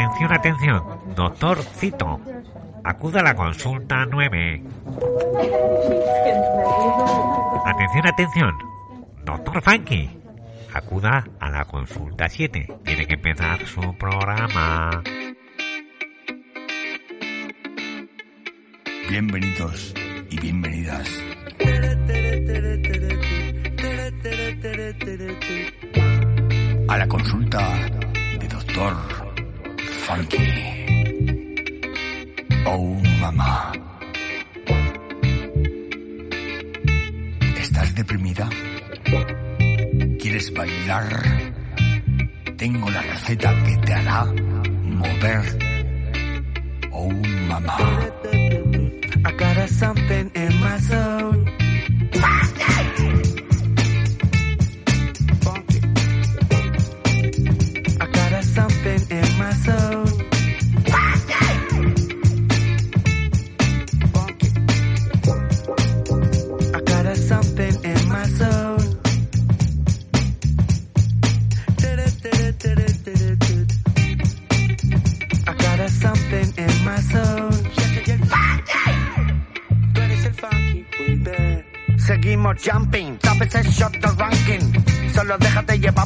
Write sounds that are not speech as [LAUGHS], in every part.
Atención, atención, doctor Cito. Acuda a la consulta 9. Atención, atención, doctor Funky. Acuda a la consulta 7. Tiene que empezar su programa. Bienvenidos y bienvenidas. A la consulta de Doctor Oh, mamá. ¿Estás deprimida? ¿Quieres bailar? Tengo la receta que te hará mover. Oh, mamá. I got something in my.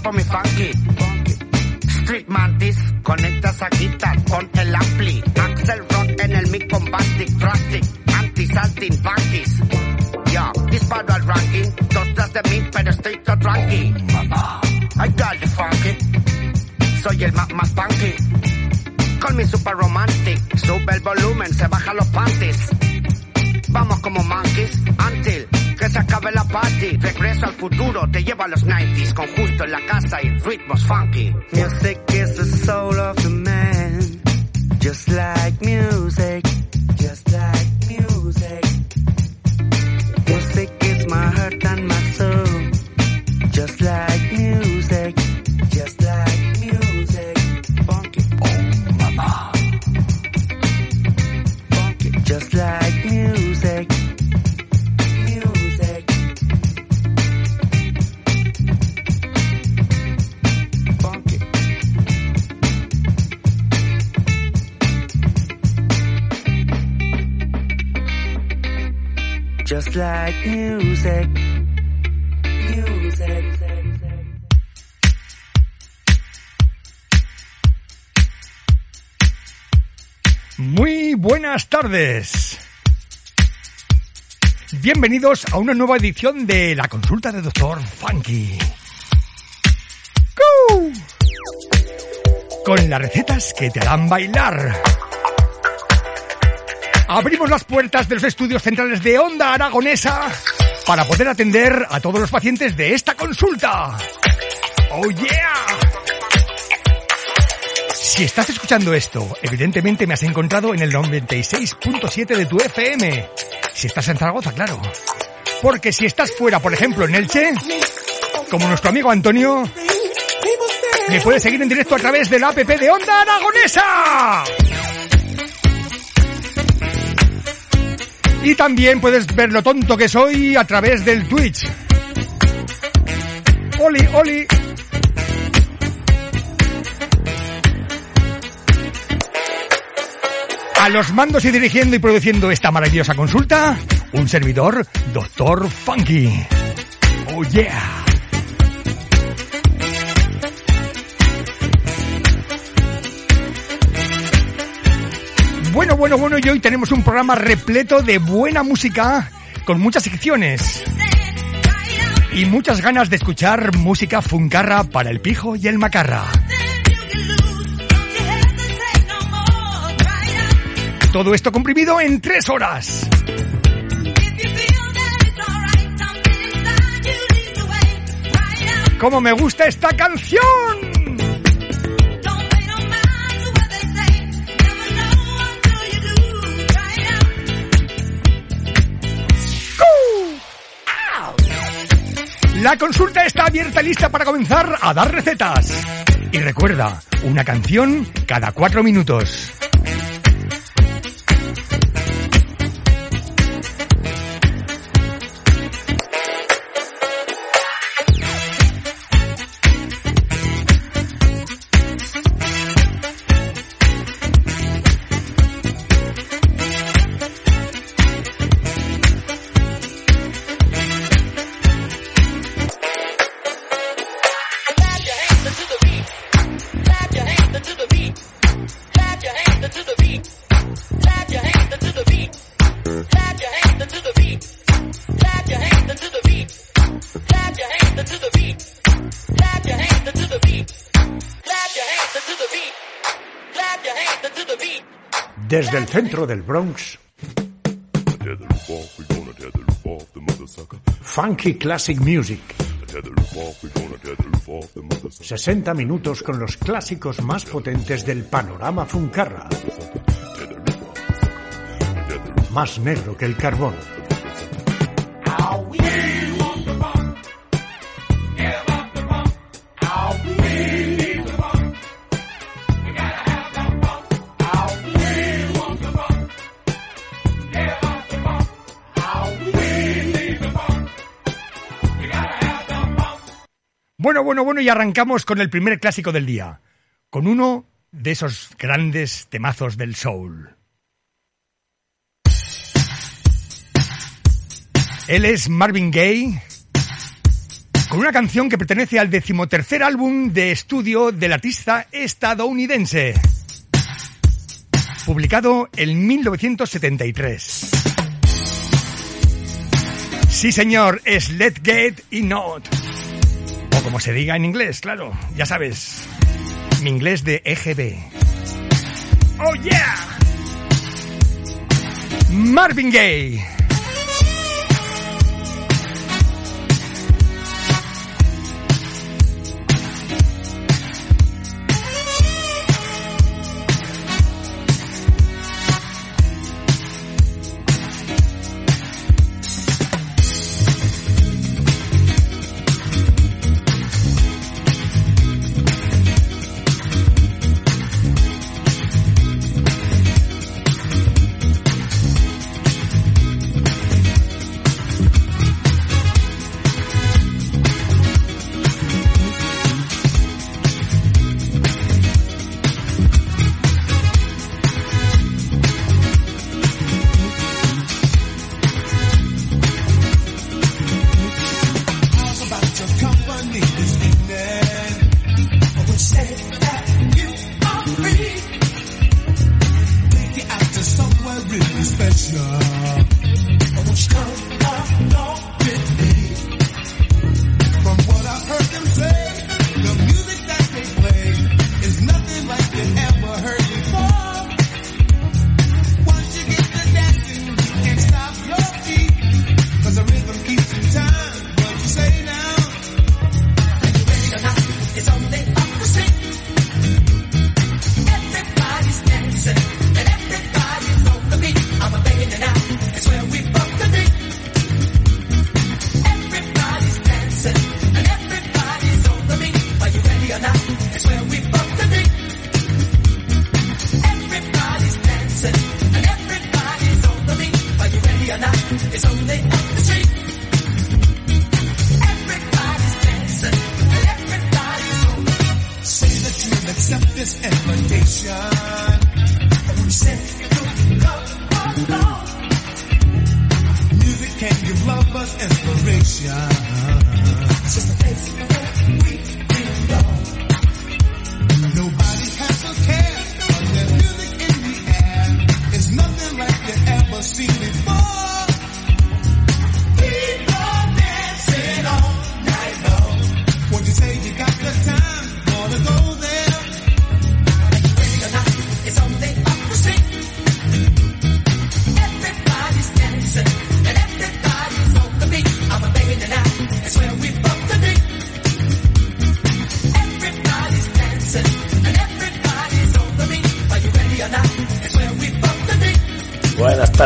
Por mi funky. Street Mantis, conectas a guitar con el ampli. Axel Rock en el mic con Bastic, Drastic, Anti-Salting, Funkies. Yo, disparo al ranking, dos de mí, pero estoy todo tranqui. I got the funky. Soy el más, más funky. Call me super romantic. A los 90s, con justo en la casa y ritmos funky. Music is the soul of Bienvenidos a una nueva edición de la consulta de Doctor Funky. ¡Cu! Con las recetas que te harán bailar. Abrimos las puertas de los estudios centrales de Onda Aragonesa para poder atender a todos los pacientes de esta consulta. ¡Oh yeah! Si estás escuchando esto, evidentemente me has encontrado en el 96.7 de tu FM. Si estás en Zaragoza, claro. Porque si estás fuera, por ejemplo, en Elche, como nuestro amigo Antonio, me puedes seguir en directo a través de la app de Onda Aragonesa. Y también puedes ver lo tonto que soy a través del Twitch. Oli, oli. A los mandos y dirigiendo y produciendo esta maravillosa consulta, un servidor, Doctor Funky. Oh yeah. Bueno, bueno, bueno, y hoy tenemos un programa repleto de buena música, con muchas secciones. Y muchas ganas de escuchar música funcarra para el pijo y el macarra. Todo esto comprimido en tres horas. ¡Cómo me gusta esta canción! La consulta está abierta y lista para comenzar a dar recetas. Y recuerda, una canción cada cuatro minutos. Del Bronx, Funky Classic Music. 60 minutos con los clásicos más potentes del panorama Funcarra. Más negro que el carbón. Bueno, bueno, bueno, y arrancamos con el primer clásico del día, con uno de esos grandes temazos del soul. Él es Marvin Gaye, con una canción que pertenece al decimotercer álbum de estudio del artista estadounidense, publicado en 1973. Sí, señor, es Let Get y Not. Como se diga en inglés, claro, ya sabes. Mi inglés de EGB. ¡Oh, yeah! Marvin Gaye.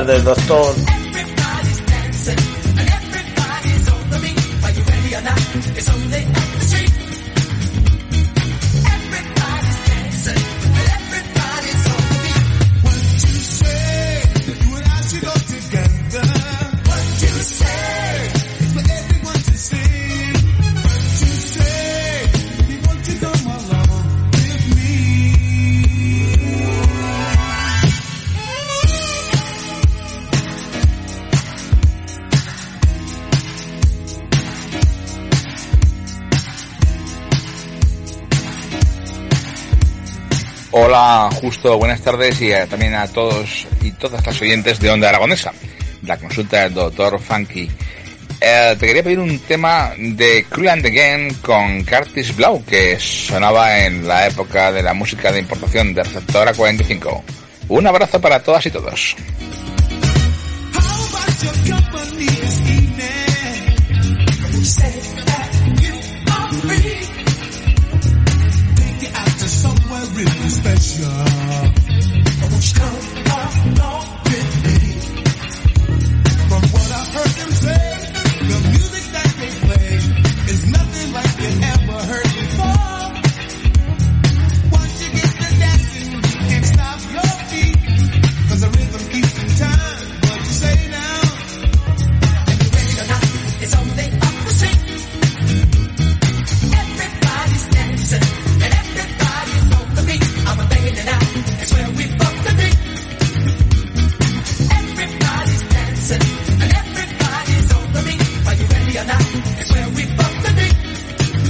Del doctor. Buenas tardes y también a todos y todas las oyentes de Onda Aragonesa, la consulta del doctor Funky. eh, te quería pedir un tema de Cruel and Again con Curtis Blow, que sonaba en la época de la música de importación de Receptora 45. Un abrazo para todas y todos.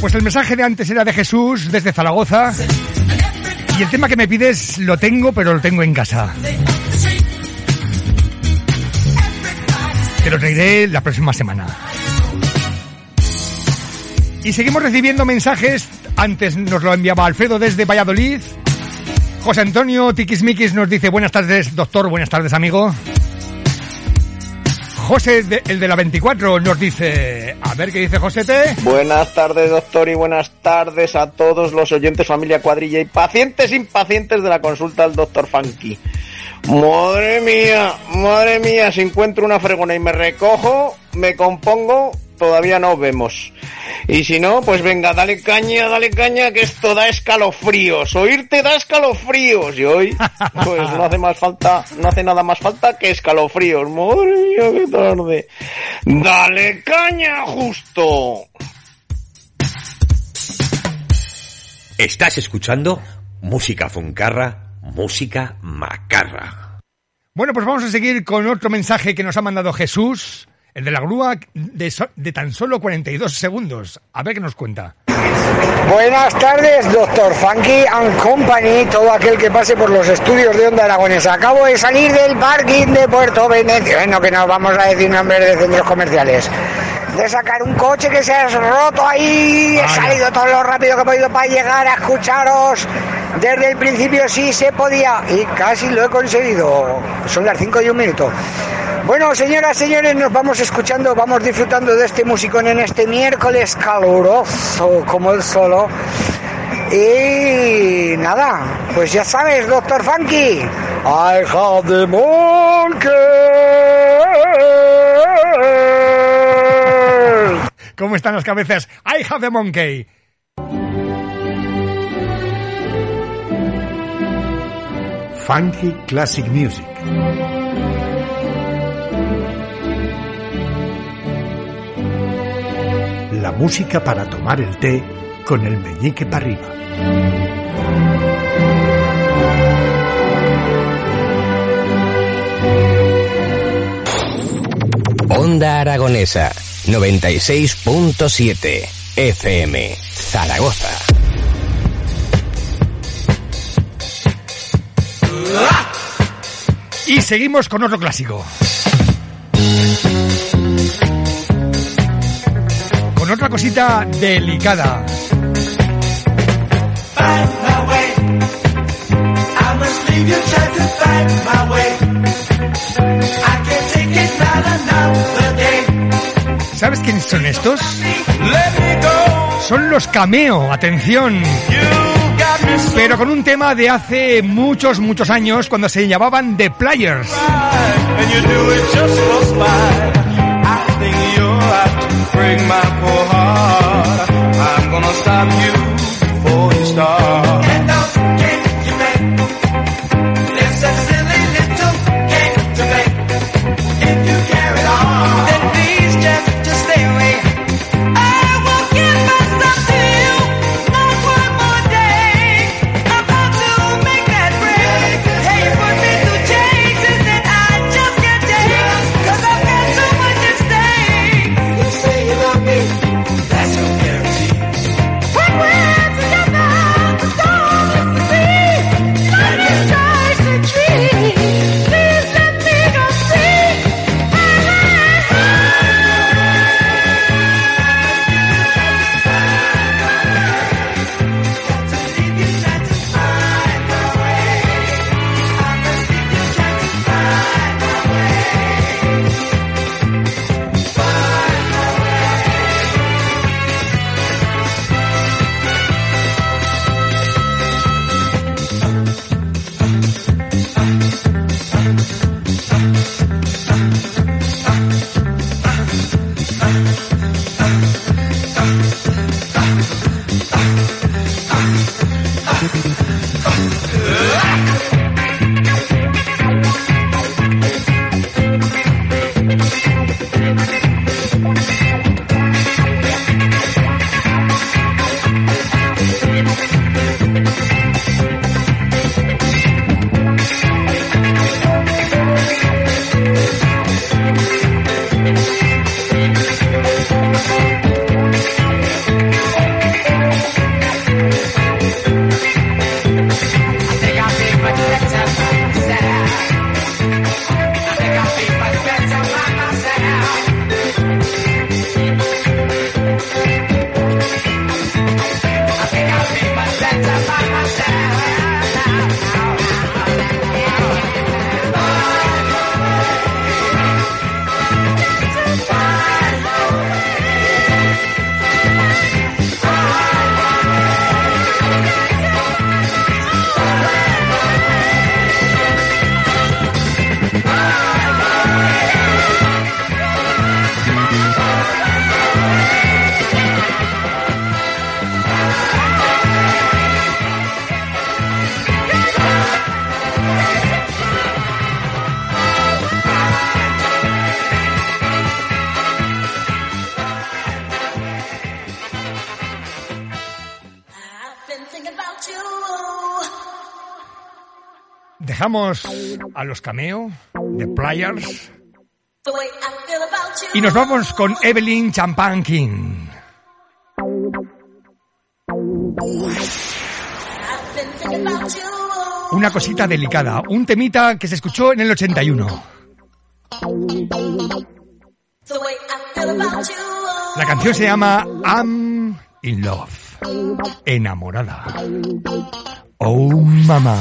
Pues el mensaje de antes era de Jesús desde Zaragoza. Y el tema que me pides lo tengo, pero lo tengo en casa. Te lo traeré la próxima semana. Y seguimos recibiendo mensajes. Antes nos lo enviaba Alfredo desde Valladolid. José Antonio Tiquismiquis nos dice buenas tardes, doctor, buenas tardes, amigo. José, el de la 24, nos dice... Ver qué dice José T. Buenas tardes, doctor, y buenas tardes a todos los oyentes, familia cuadrilla y pacientes impacientes de la consulta del doctor Funky. Madre mía, madre mía, si encuentro una fregona y me recojo, me compongo, todavía no vemos. Y si no, pues venga, dale caña, dale caña, que esto da escalofríos. Oírte da escalofríos. Y hoy, pues no hace más falta, no hace nada más falta que escalofríos. Madre mía, qué tarde. Dale caña, justo. Estás escuchando música funcarra, música macarra. Bueno, pues vamos a seguir con otro mensaje que nos ha mandado Jesús. El de la grúa de, so de, tan solo 42 segundos. A ver qué nos cuenta. Buenas tardes, doctor Funky and Company, todo aquel que pase por los estudios de Onda Aragonesa. Acabo de salir del parking de Puerto Venecia. Bueno, que no vamos a decir nombres de centros comerciales. De sacar un coche que se ha roto ahí. He salido todo lo rápido que he podido para llegar a escucharos. Desde el principio sí se podía y casi lo he conseguido. Son las 5 y un minuto. Bueno, señoras, señores, nos vamos escuchando, vamos disfrutando de este musicón en este miércoles caluroso como el solo. Y nada, pues ya sabes, Doctor Funky. I have the monkey. ¿Cómo están las cabezas? I have the monkey. Funky Classic Music. La música para tomar el té con el meñique para arriba. Onda Aragonesa 96.7 FM Zaragoza. Y seguimos con otro clásico. Con otra cosita delicada. ¿Sabes quiénes son estos? Son los cameo, atención. Pero con un tema de hace muchos, muchos años cuando se llamaban The Players. Dejamos a los cameo de Players y nos vamos con Evelyn Champankin. Una cosita delicada, un temita que se escuchó en el 81. La canción se llama I'm in love. Enamorada. Oh, mamá.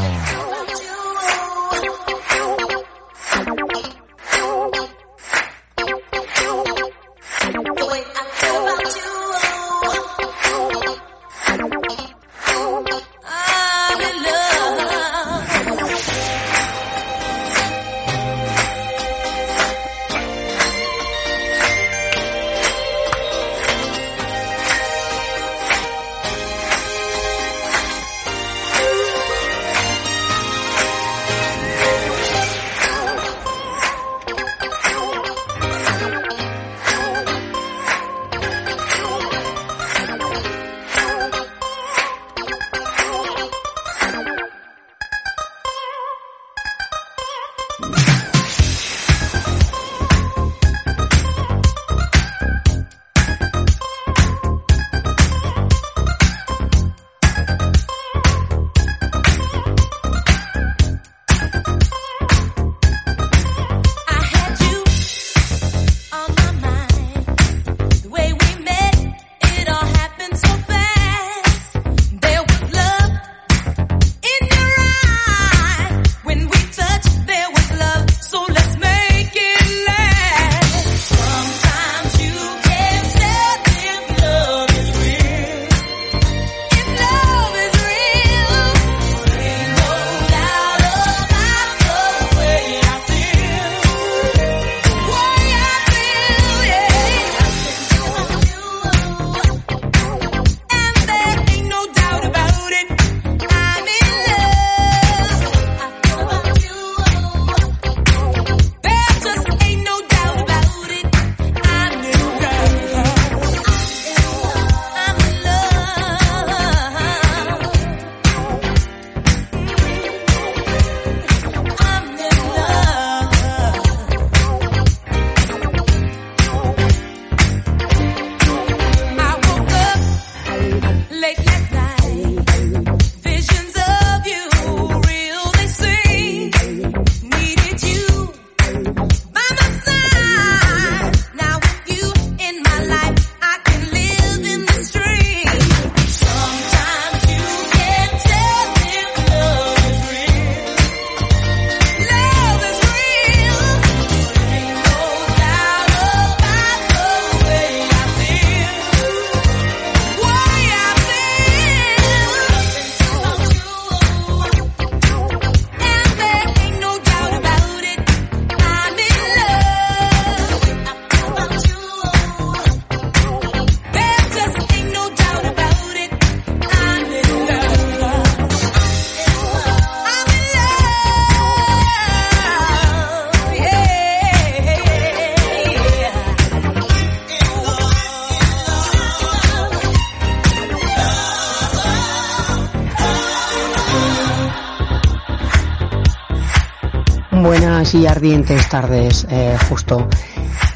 Buenas y ardientes tardes, eh, justo.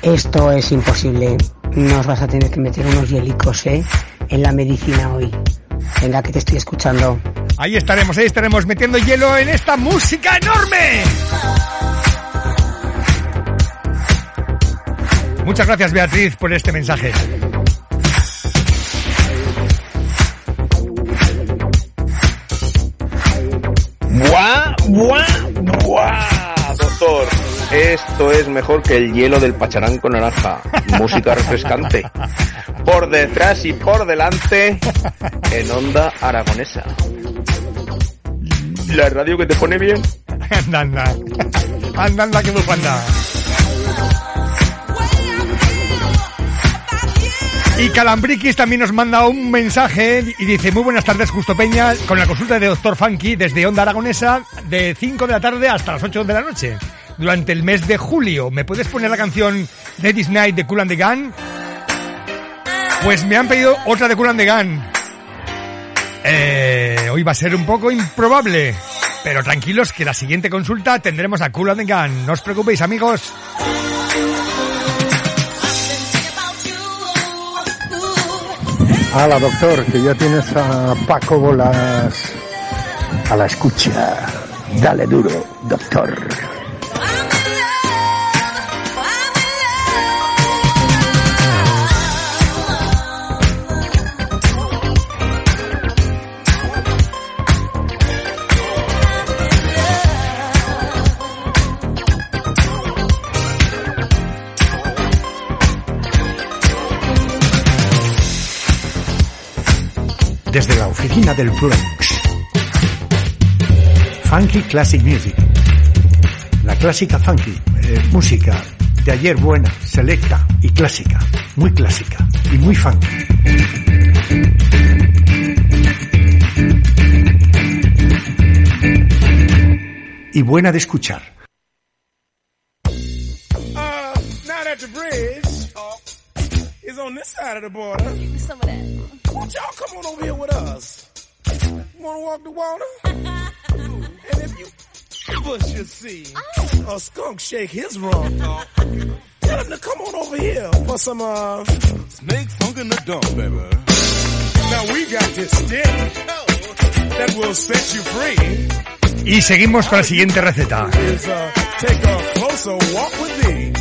Esto es imposible. Nos vas a tener que meter unos hielicos, ¿eh? En la medicina hoy. Venga, que te estoy escuchando. Ahí estaremos, ahí estaremos metiendo hielo en esta música enorme. Muchas gracias Beatriz por este mensaje. Es mejor que el hielo del pacharán con naranja. Música refrescante. Por detrás y por delante, en onda aragonesa. La radio que te pone bien. anda, anda. Anda, anda, que. Y Calambriquis también nos manda un mensaje y dice, muy buenas tardes Justo Peña, con la consulta de Doctor Funky desde Onda Aragonesa de 5 de la tarde hasta las 8 de la noche. Durante el mes de julio, ¿me puedes poner la canción Ladies Night de Cool and the Gun? Pues me han pedido otra de Cool and the Gun. Eh, hoy va a ser un poco improbable, pero tranquilos que la siguiente consulta tendremos a Cool and the Gun. No os preocupéis amigos. Hala, doctor, que ya tienes a Paco Bolas a la escucha. Dale duro, doctor. Desde la oficina del Bronx. Funky Classic Music. La clásica funky, eh, música de ayer buena, selecta y clásica, muy clásica y muy funky. Y buena de escuchar. Uh, walk the water? and if you ever should see a skunk shake his rump, tell him to come on over here for some uh snake funk in the dump, baby. Now we got this stick that will set you free. Y seguimos con la siguiente receta. Uh, take a closer walk with me.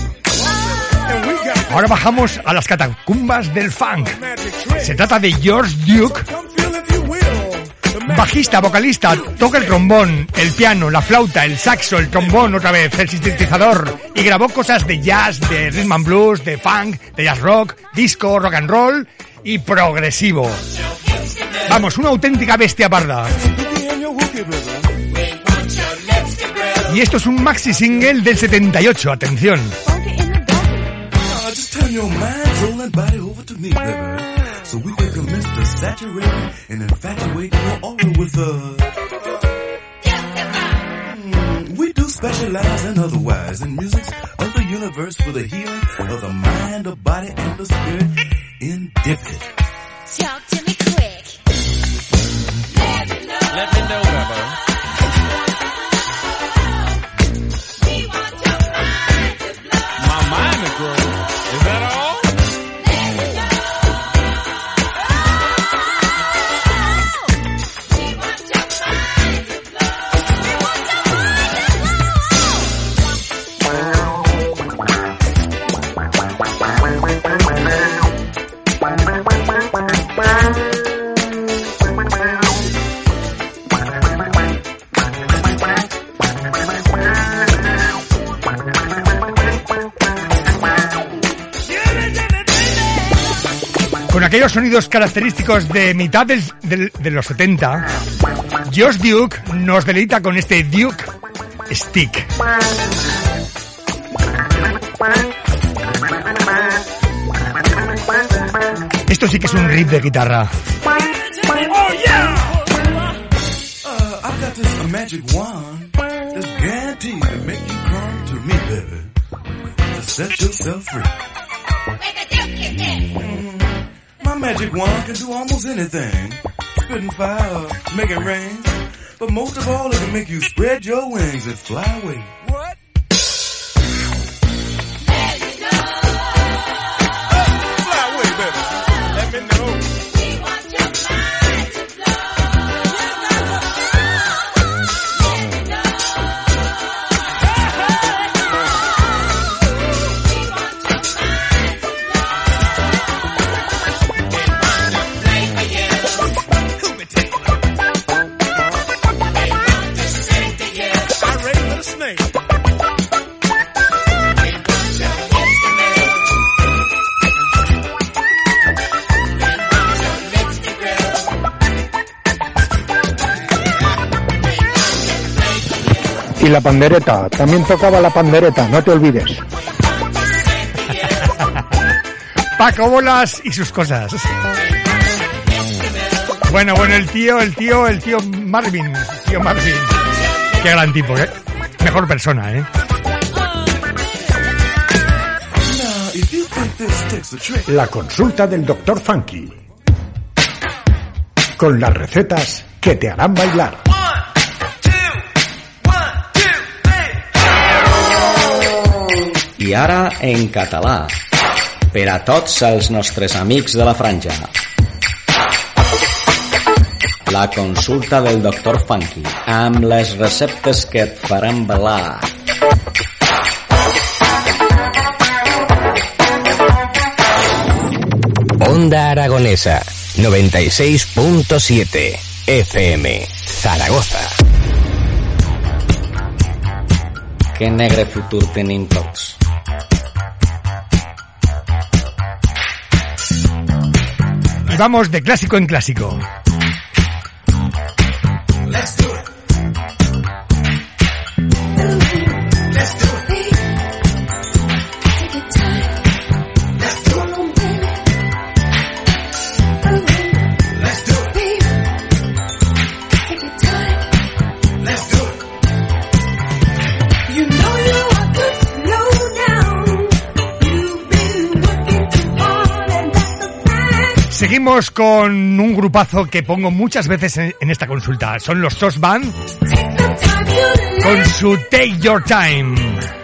And we got Ahora bajamos a las catacumbas del funk. Se trata de George Duke, bajista, vocalista, toca el trombón, el piano, la flauta, el saxo, el trombón otra vez, el sintetizador y grabó cosas de jazz, de rhythm and blues, de funk, de jazz rock, disco, rock and roll y progresivo. Vamos, una auténtica bestia parda. Y esto es un maxi single del 78, atención. Just turn your mind, soul, and body over to me, baby. So we saturate and infatuate your aura with us. Mm, We do specialize and otherwise in music's of the universe for the healing of the mind, the body, and the spirit in dip aquellos sonidos característicos de mitad del- del- de los 70, Josh Duke nos deleita con este Duke Stick. Esto sí que es un riff de guitarra. Oh yeah! Uh, I've got this magic wand that's guaranteed to make you come baby. Set yourself free. magic wand can do almost anything. spitting fire, make it rain. But most of all, it can make you spread your wings and fly away. What? Magic oh, fly away, baby. Let me know. Y la pandereta, también tocaba la pandereta, no te olvides. [LAUGHS] Paco Bolas y sus cosas. Bueno, bueno, el tío, el tío, el tío Marvin. Tío Marvin. Qué gran tipo, ¿eh? Mejor persona, ¿eh? La consulta del Dr. Funky. Con las recetas que te harán bailar. I ara en català, per a tots els nostres amics de la franja. La consulta del doctor Funky, amb les receptes que et faran ballar. Onda Aragonesa 96.7 FM Zaragoza. Que negre futur tenim tots. Vamos de clásico en clásico. Seguimos con un grupazo que pongo muchas veces en, esta consulta. Son los Sos Band con su Take Your Time.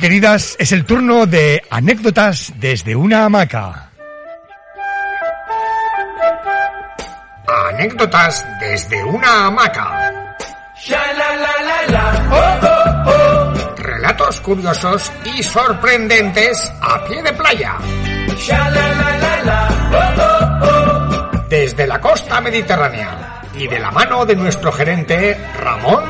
Y queridas, es el turno de anécdotas desde una hamaca. Anécdotas desde una hamaca. Relatos curiosos y sorprendentes a pie de playa. Desde la costa mediterránea y de la mano de nuestro gerente Ramón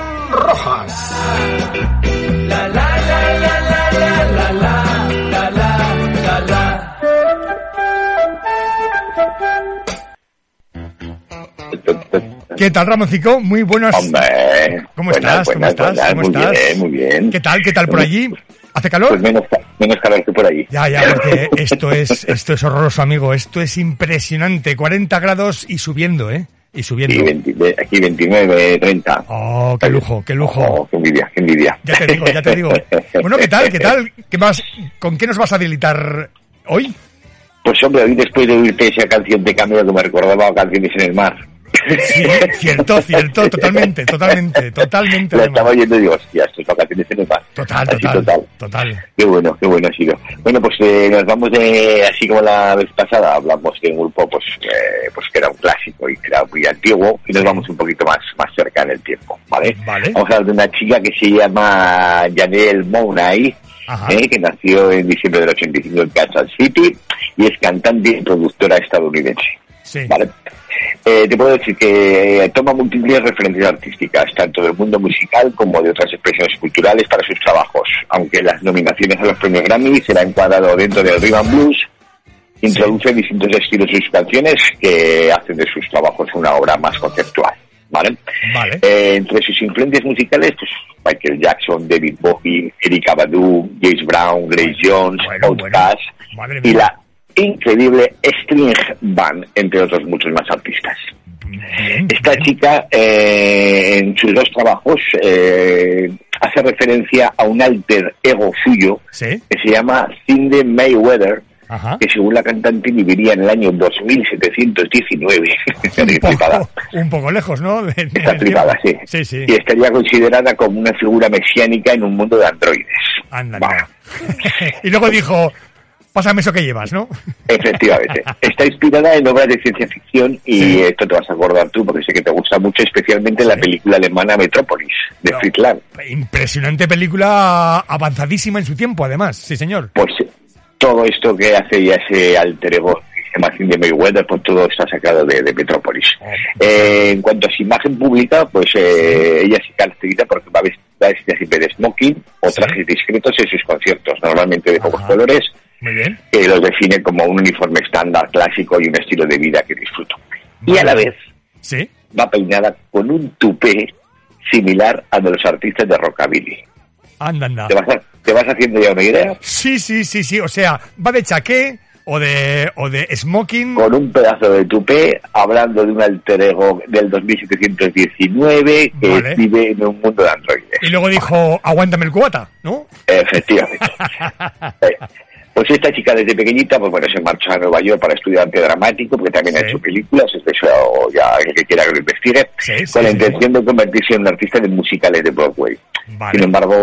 ¿Qué tal, Ramoncico? Muy buenas. Hombre, ¿Cómo buenas, estás? ¿Cómo estás? buenas, ¿Cómo muy estás? bien, muy bien. ¿Qué tal? ¿Qué tal por allí? ¿Hace calor? Pues menos, menos calor que por allí. Ya, ya, porque esto es, esto es horroroso, amigo. Esto es impresionante. 40 grados y subiendo, ¿eh? Y subiendo. Sí, 20 ve- aquí 29, 30. Oh, qué lujo, qué lujo. Oh, qué envidia, qué envidia. Ya te digo, ya te digo. Bueno, ¿qué tal? ¿Qué tal? ¿Qué más? ¿Con qué nos vas a delitar hoy? Pues hombre, hoy después de oírte esa canción de cambio que me recordaba a canciones en el mar. Sí, [LAUGHS] cierto, cierto, totalmente, totalmente, totalmente. Estaba oyendo y digo, hostia, esto es vacaciones. Total, Así, total, total. total. Qué bueno, qué bueno ha sido. Bueno, pues eh, nos vamos de, así como la vez pasada, hablamos de un grupo pues, eh, pues que era un clásico y que era muy antiguo, y nos vamos un poquito más, más cerca en el tiempo, ¿vale? Vale. Vamos a hablar de una chica que se llama Janelle Ajá. eh, que nació en diciembre del 85 en Kansas City y es cantante y productora estadounidense. Sí. ¿vale? Eh, te puedo decir que eh, toma múltiples referencias artísticas, tanto del mundo musical como de otras expresiones culturales para sus trabajos, aunque las nominaciones a los premios Grammy se la ha encuadrado dentro del rhythm blues, introduce distintos estilos en sus canciones que hacen de sus trabajos una obra más conceptual. ¿Vale? Vale. Eh, entre sus influencias musicales, pues Michael Jackson, David Bowie, Erika Badu, James Brown, Grace Jones, Outkast Madre y la increíble String Band, entre otros muchos más artistas. Esta chica, eh, en sus dos trabajos, eh, hace referencia a un alter ego suyo Sí. que se llama Cindy Mayweather, Ajá. que según la cantante viviría en el año 2719. [LAUGHS] Un poco, un poco lejos, ¿no? De- de- Está flipada, sí. Sí, sí. Y estaría considerada como una figura mesiánica en un mundo de androides. Anda, anda. [LAUGHS] y luego dijo, pásame eso que llevas, ¿no? Efectivamente. [LAUGHS] Está inspirada en obras de ciencia ficción y esto te vas a acordar tú porque sé que te gusta mucho, especialmente la película alemana Metrópolis, de Fritz Lang. Impresionante película avanzadísima en su tiempo, además. Sí, señor. Pues todo esto que hace ya ese alter ego llama Cindy Mayweather, pues todo está sacado de, de Metrópolis. Eh, en cuanto a su imagen pública, pues eh, ella se caracteriza porque va vestida siempre de smoking o trajes discretos en sus conciertos, normalmente de pocos colores, Muy bien. que los define como un uniforme estándar clásico y un estilo de vida que disfruto. Y a la vez Sí. va peinada con un tupé similar al de los artistas de rockabilly. Anda, anda. ¿Te vas, a- te vas haciendo ya una idea? Sí, sí, sí, sí. O sea, va de chaqué o de, o de smoking. Con un pedazo de tupé, hablando de un alter ego del 2719 que Vale. vive en un mundo de androides. Y luego dijo, aguántame el cubata, ¿no? Efectivamente. [LAUGHS] Pues esta chica desde pequeñita, pues bueno, se marchó a Nueva York para estudiar arte dramático, porque también ha hecho películas, eso ya el que quiera que lo investigue, con la intención de convertirse en un artista de musicales de Broadway. Sin embargo,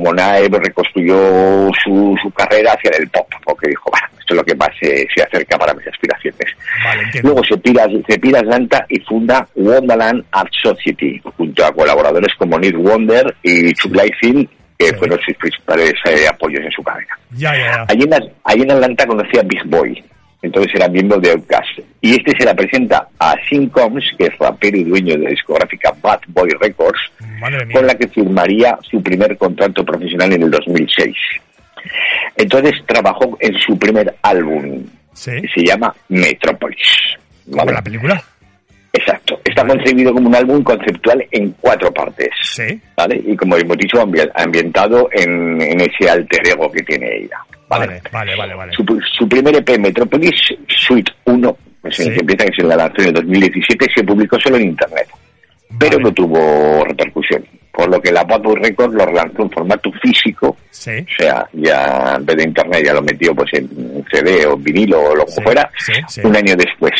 Monae reconstruyó su, su carrera hacia el pop, porque dijo, bueno, esto es lo que más se, se acerca para mis aspiraciones. Luego se pira, se pira Atlanta y funda Wonderland Art Society, junto a colaboradores como Nick Wonder y Chuck Liefeld, que fueron sus principales eh, apoyos en su carrera. Ya, ya, ya. Allí en, allí en Atlanta conocí a Big Boy, entonces era miembro de Outkast. y este se la presenta a Sean Combs, que es rapero y dueño de la discográfica Bad Boy Records, con la que firmaría su primer contrato profesional en el 2006. Entonces trabajó en su primer álbum, que se llama Metropolis. ¿vale? la película? Exacto. Está concebido como un álbum conceptual en cuatro partes. ¿Vale? Y como hemos dicho, ambi- ambientado en, en ese alter ego que tiene ella. ¿Vale? Vale, vale, vale. Su, su primer EP, Metropolis Suite 1, pues en el que empieza, que se la lanzó en el 2017, se publicó solo en Internet. Pero no tuvo repercusión. Por lo que la Bad Records lo relanzó en formato físico. Sí. O sea, ya en vez de Internet ya lo metió pues en CD o vinilo o lo que fuera, sí, sí. un año después.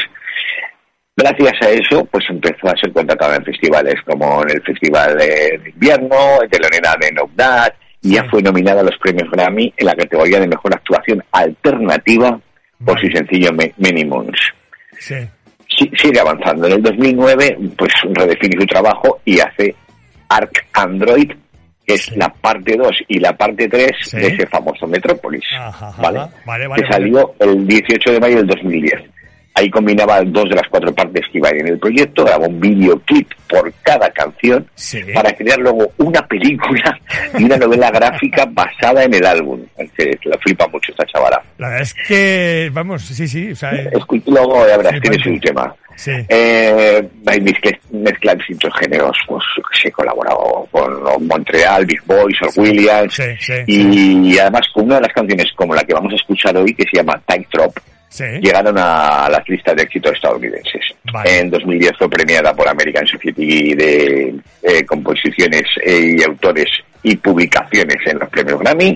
Gracias a eso, pues empezó a ser contratada en festivales como en el Festival de Invierno, en telonera de No Doubt, y ya fue nominada a los premios Grammy en la categoría de Mejor Actuación Alternativa por su sencillo Many Moons. Sí. Sí- sigue avanzando. En el 2009, pues redefine su trabajo y hace Arc Android, que es la parte 2 y la parte 3 de ese famoso Metrópolis. ¿vale? Vale, vale, que salió el 18 de mayo del 2010. Ahí combinaba dos de las cuatro partes que iban en el proyecto, grabó un videoclip por cada canción para crear luego una película y una novela gráfica [LAUGHS] basada en el álbum. Que la flipa mucho esta chavala. La verdad es que, vamos, sí, sí. O sea, eh, Luego, ya verás, tiene Flipante. su tema. Sí. Eh, hay mezcla- mezcla distintos géneros, pues sé, he colaborado con Montreal, Big Boys, Sir Williams, Sí, sí, y además con una de las canciones como la que vamos a escuchar hoy, que se llama Tight Drop, sí. llegaron a las listas de éxito estadounidenses. Vale. En 2010 fue premiada por American Society de eh, composiciones eh, y autores y publicaciones en los premios Grammy.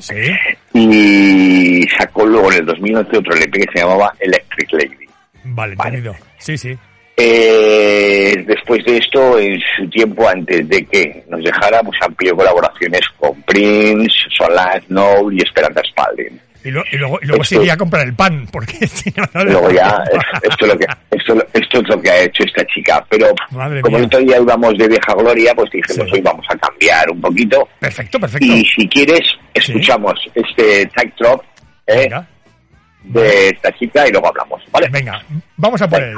Y sacó luego en el 2011 otro LP que se llamaba Electric Lady. Vale, entendido. Sí, sí. Eh, después de esto, en su tiempo antes de que nos dejara, pues amplió colaboraciones con Prince, Solange Knowles y Esperanza Spalding. Y, lo- y luego, y luego Esto- se iría a comprar el pan, porque [LAUGHS] si no, no Luego ya, es- esto, es lo que, esto, esto es lo que ha hecho esta chica. Pero Madre como el otro día íbamos de vieja gloria, pues dijimos, hoy vamos a cambiar un poquito. Perfecto, perfecto. Y si quieres, escuchamos este Tight Drop eh, de esta chica y luego hablamos, ¿vale? Venga, vamos a por él.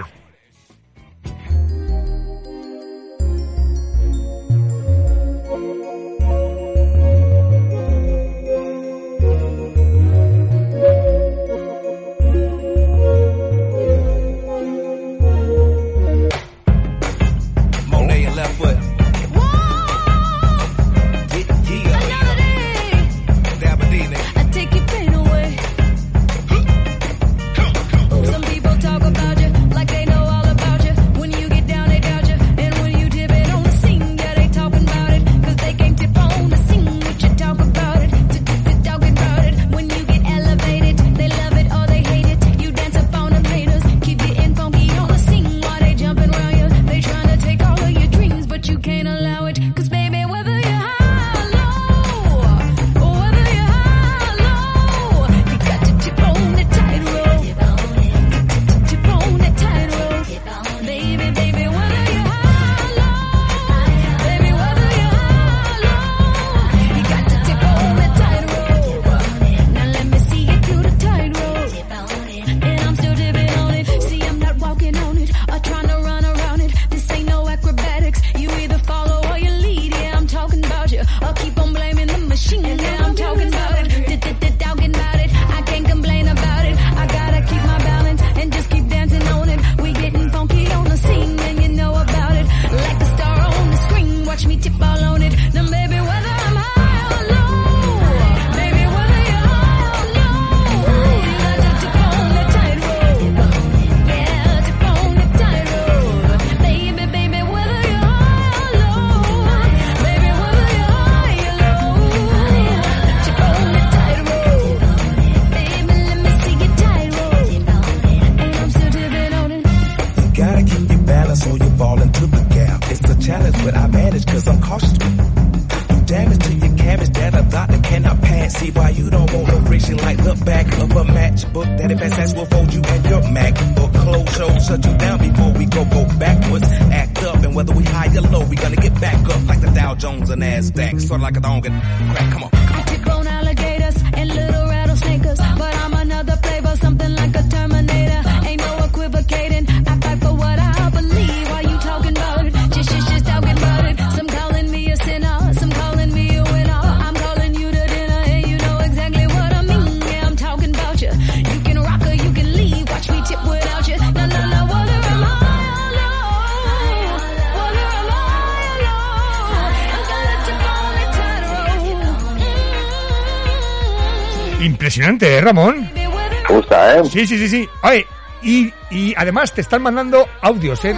¿Eh, Ramón? Me gusta, ¿eh? Sí, sí, sí, sí. Oye, y, y además te están mandando audios, ¿eh?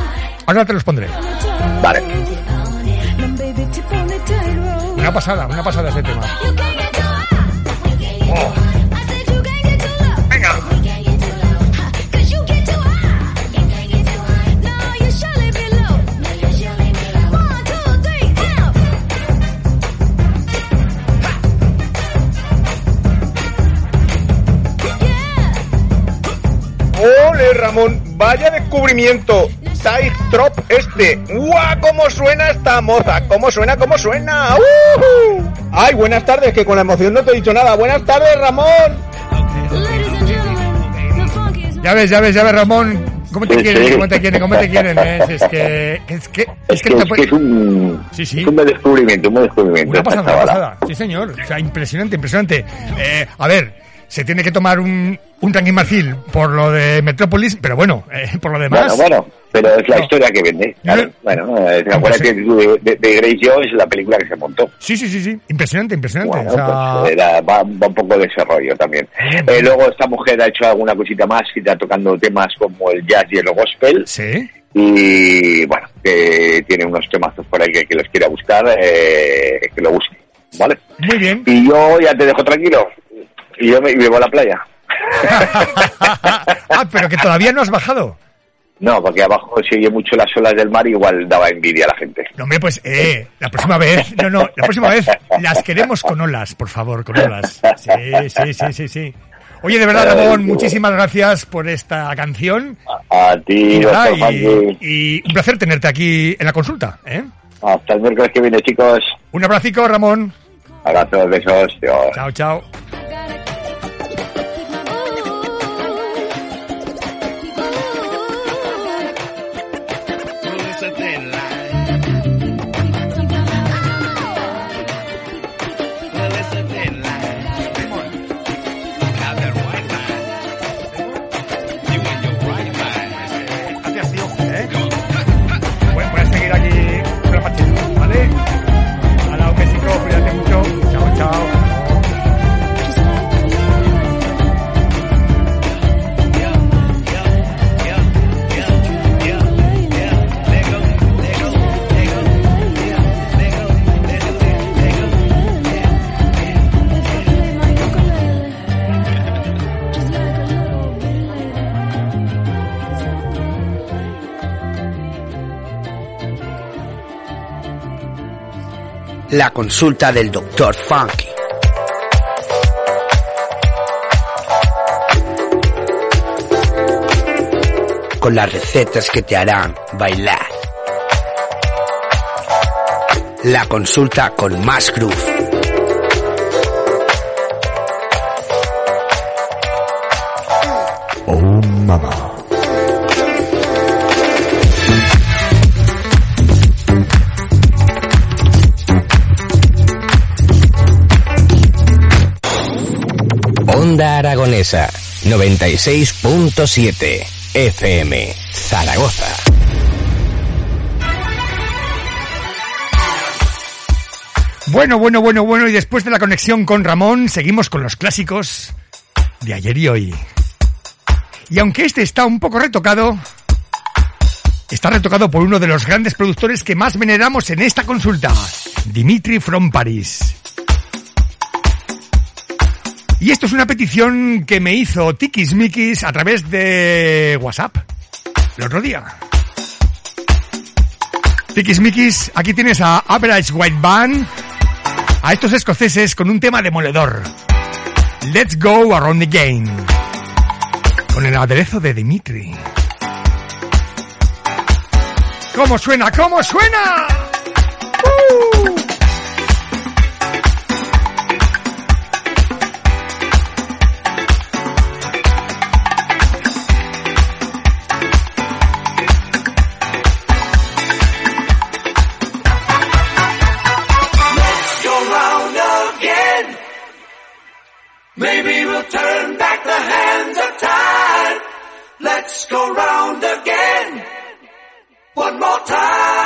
Ahora te los pondré. Vale. Una pasada, una pasada ese tema. ¡Vaya descubrimiento! Side Trop este. ¡Guau! ¿Cómo suena esta moza? ¿Cómo suena? ¿Cómo suena? ¡Uh! ¡Ay, buenas tardes! Que con la emoción no te he dicho nada. ¡Buenas tardes, Ramón! Ya ves, ya ves, ya ves, Ramón. ¿Cómo te Sí, quieren? sí. ¿Cómo te quieren? ¿Cómo te quieren? Es, [LAUGHS] es que... Es que... Es que, es, que es un, Sí, sí. es un descubrimiento, un descubrimiento. Una pasada, una pasada. Sí, señor. O sea, impresionante, impresionante. Eh, a ver, se tiene que tomar un, un ranking marfil por lo de Metrópolis, pero bueno, eh, por lo demás... Bueno, bueno, pero es la No. historia que vende. Claro, bueno, eh, No, acuérdate pues de, de, de Grace Jones, la película que se montó. Sí, sí, sí, sí. Impresionante, impresionante. Bueno, o sea, pues, era- va, va un poco de ese rollo también. Eh, luego esta mujer ha hecho alguna cosita más, que está tocando temas como el jazz y el gospel. Sí. Y bueno, que tiene unos temazos por ahí que, que los quiera buscar, eh, que lo busque. ¿Vale? Muy bien. Y yo ya te dejo tranquilo. Y yo me, y me voy a la playa. [LAUGHS] ah, pero que todavía no has bajado. No, porque abajo se oye mucho las olas del mar, igual daba envidia a la gente. No, hombre, pues, eh, la próxima vez, no, no, la próxima vez las queremos con olas, por favor, con olas. Sí, sí, sí, sí, sí. Oye, de verdad, Ramón, muchísimas gracias por esta canción. A ti, Y, nada, y, y un placer tenerte aquí en la consulta, ¿eh? Hasta el miércoles que viene, chicos. Un abracico, Ramón. Abrazos, besos. Dios. Chao, chao. La consulta del Dr. Funky. Con las recetas que te harán bailar. La consulta con más groove. Oh, mamá. Onda Aragonesa 96.7 FM Zaragoza. Bueno, bueno, bueno, bueno, y después de la conexión con Ramón, seguimos con los clásicos de ayer y hoy. Y aunque este está un poco retocado, está retocado por uno de los grandes productores que más veneramos en esta consulta, Dimitri from Paris. Y esto es una petición que me hizo Tikis Mikis a través de WhatsApp el otro día. Tikis Mikis, aquí tienes a Average White Band, a estos escoceses con un tema demoledor. Let's go around the game. Con el aderezo de Dimitri. ¿Cómo suena? ¿Cómo suena? ¡Uh! Maybe we'll turn back the hands of time. Let's go round again. One more time.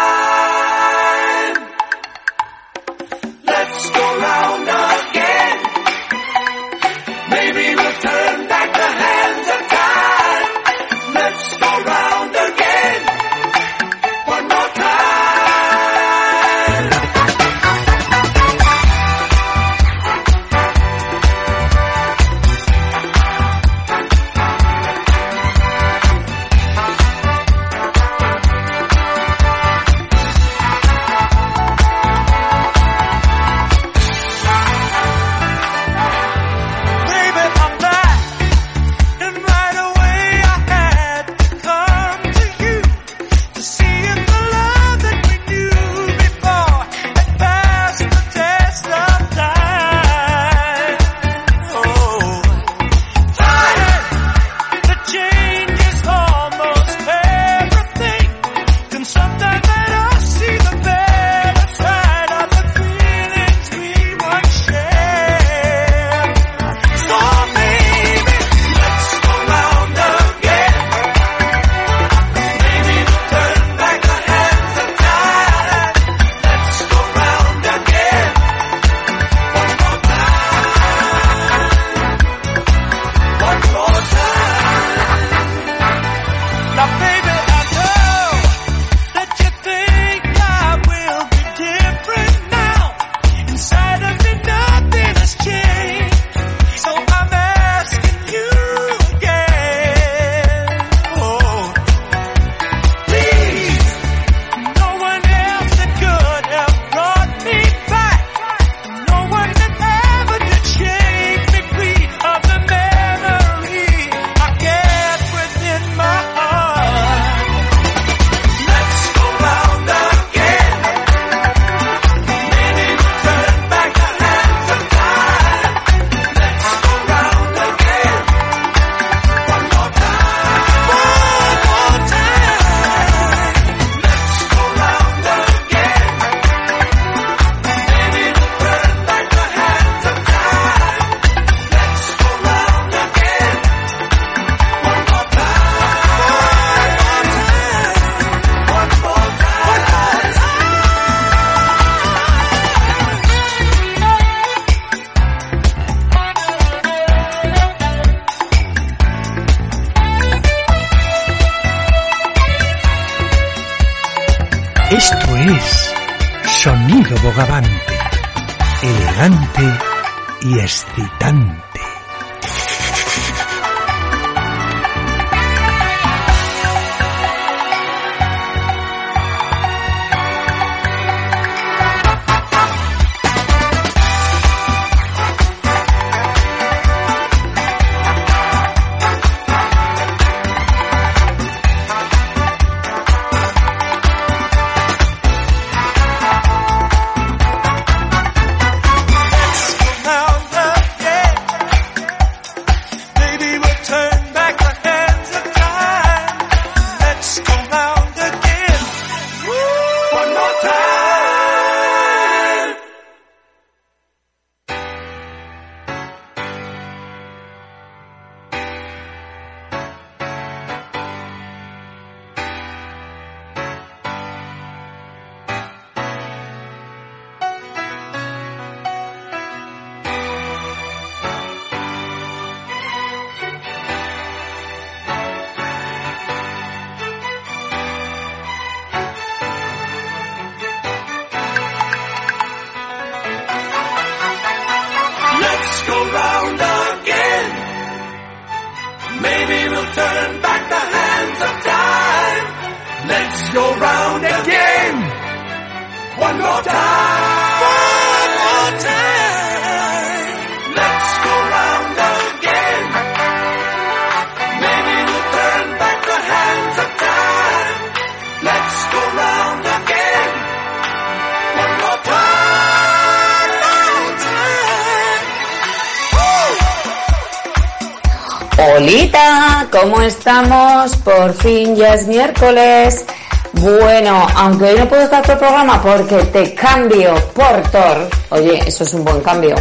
¿Cómo estamos? Por fin ya es miércoles. Bueno, aunque hoy no puedo estar todo programa porque te cambio por Thor. Oye, eso es un buen cambio.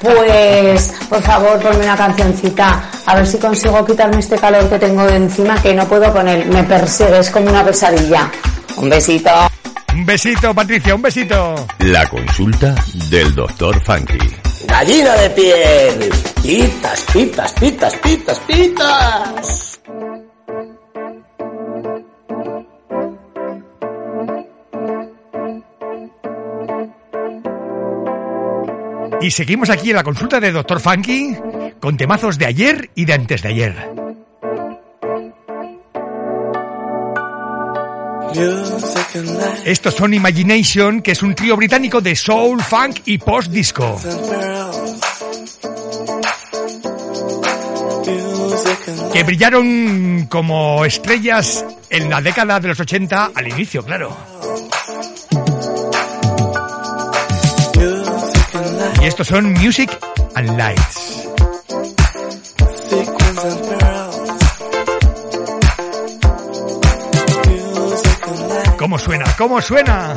Pues, por favor, ponme una cancioncita. A ver si consigo quitarme este calor que tengo de encima que no puedo con él. Me persigue, es como una pesadilla. Un besito. Un besito, Patricia, un besito. La consulta del doctor Funky. Gallina de piel. Pitas, pitas, pitas, pitas, pitas. Y seguimos aquí en la consulta de Doctor Funky con temazos de ayer y de antes de ayer. Estos son Imagination, que es un trío británico de soul, funk y post-disco que brillaron como estrellas en la década de los 80 al inicio, claro. Y estos son Music and Lights. ¿Cómo suena? ¿Cómo suena?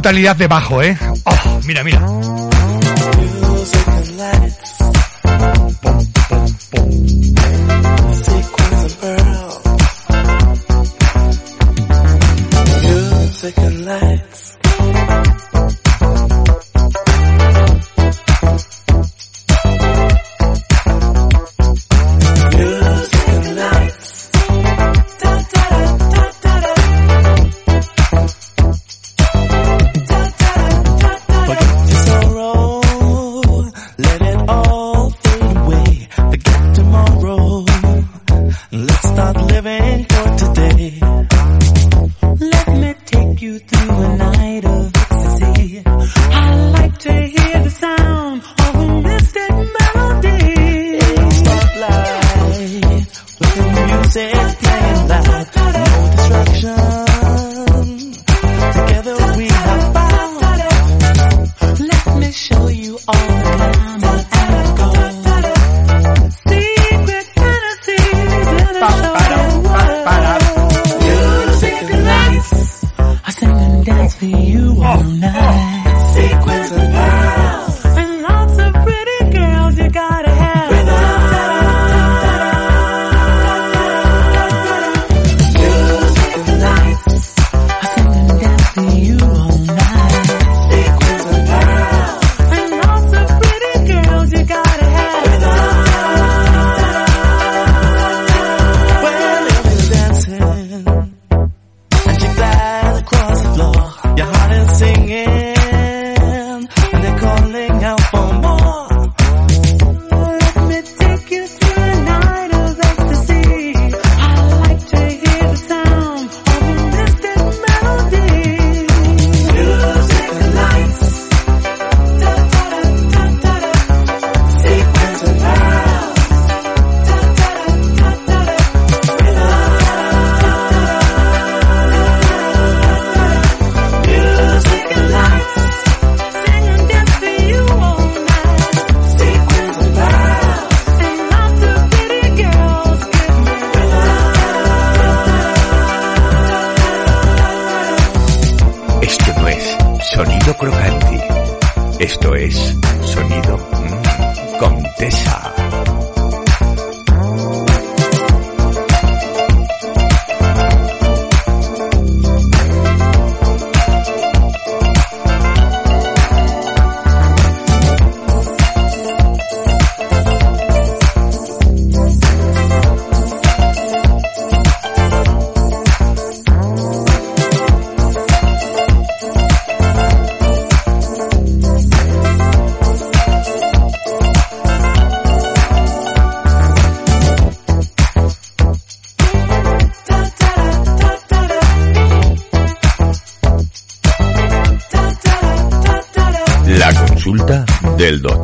brutalidad debajo, ¿eh? Oh, mira, mira.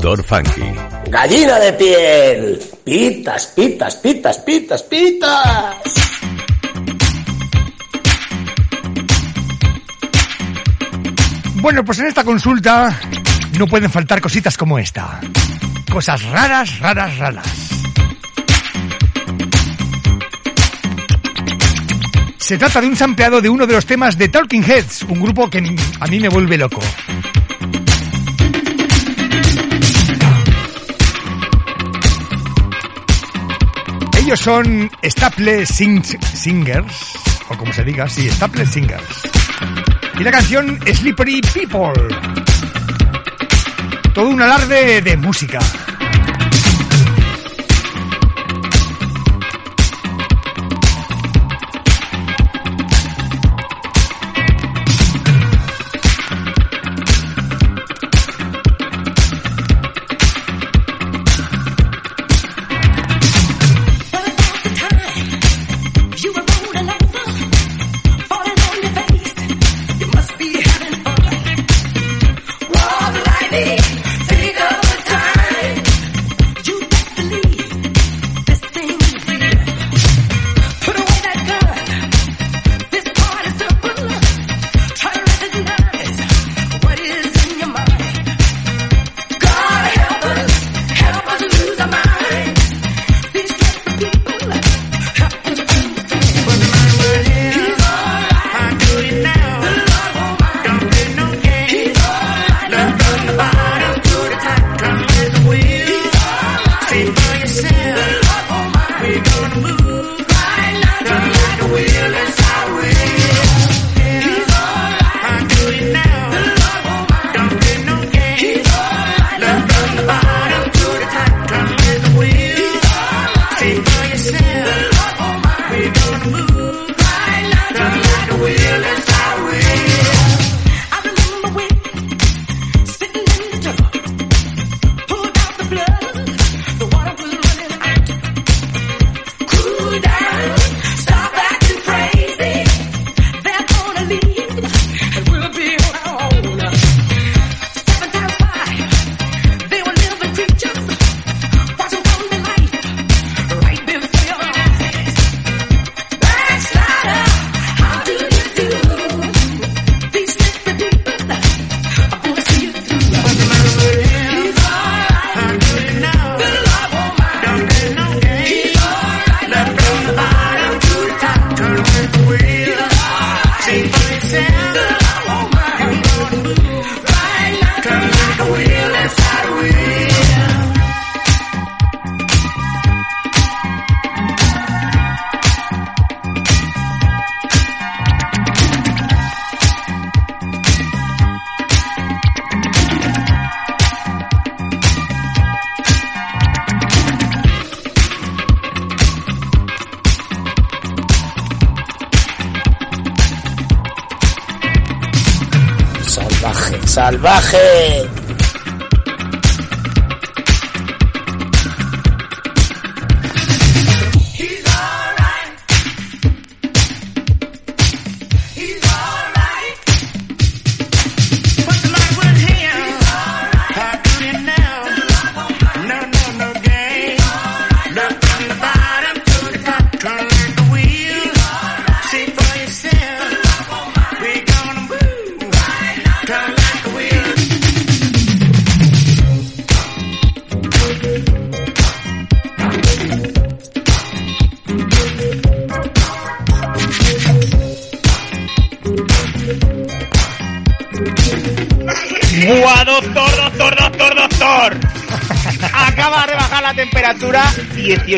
Doctor Gallina de piel. Pitas, pitas, pitas, pitas, pitas. Bueno, pues en esta consulta no pueden faltar cositas como esta. Cosas raras, raras, raras. Se trata de un sampleado de uno de los temas de Talking Heads, un grupo que a mí me vuelve loco. Ellos son Staple Singers, o como se diga, sí, Staple Singers. Y la canción Slippery People. Todo un alarde de música.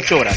18 ore.